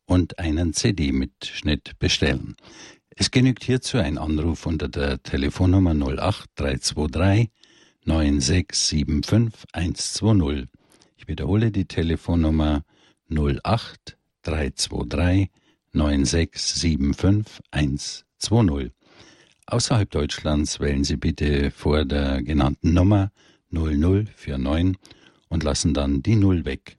und einen CD-Mitschnitt bestellen. Es genügt hierzu ein Anruf unter der Telefonnummer 08323 9675 120. Ich wiederhole die Telefonnummer 08323 9675 120. Außerhalb Deutschlands wählen Sie bitte vor der genannten Nummer 0049 und lassen dann die Null weg.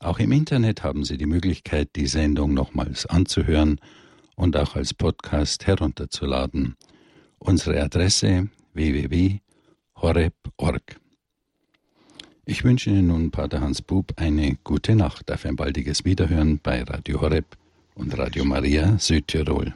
Auch im Internet haben Sie die Möglichkeit, die Sendung nochmals anzuhören und auch als Podcast herunterzuladen. Unsere Adresse www.horeb.org. Ich wünsche Ihnen nun, Pater Hans Bub, eine gute Nacht auf ein baldiges Wiederhören bei Radio Horeb und Radio Maria Südtirol.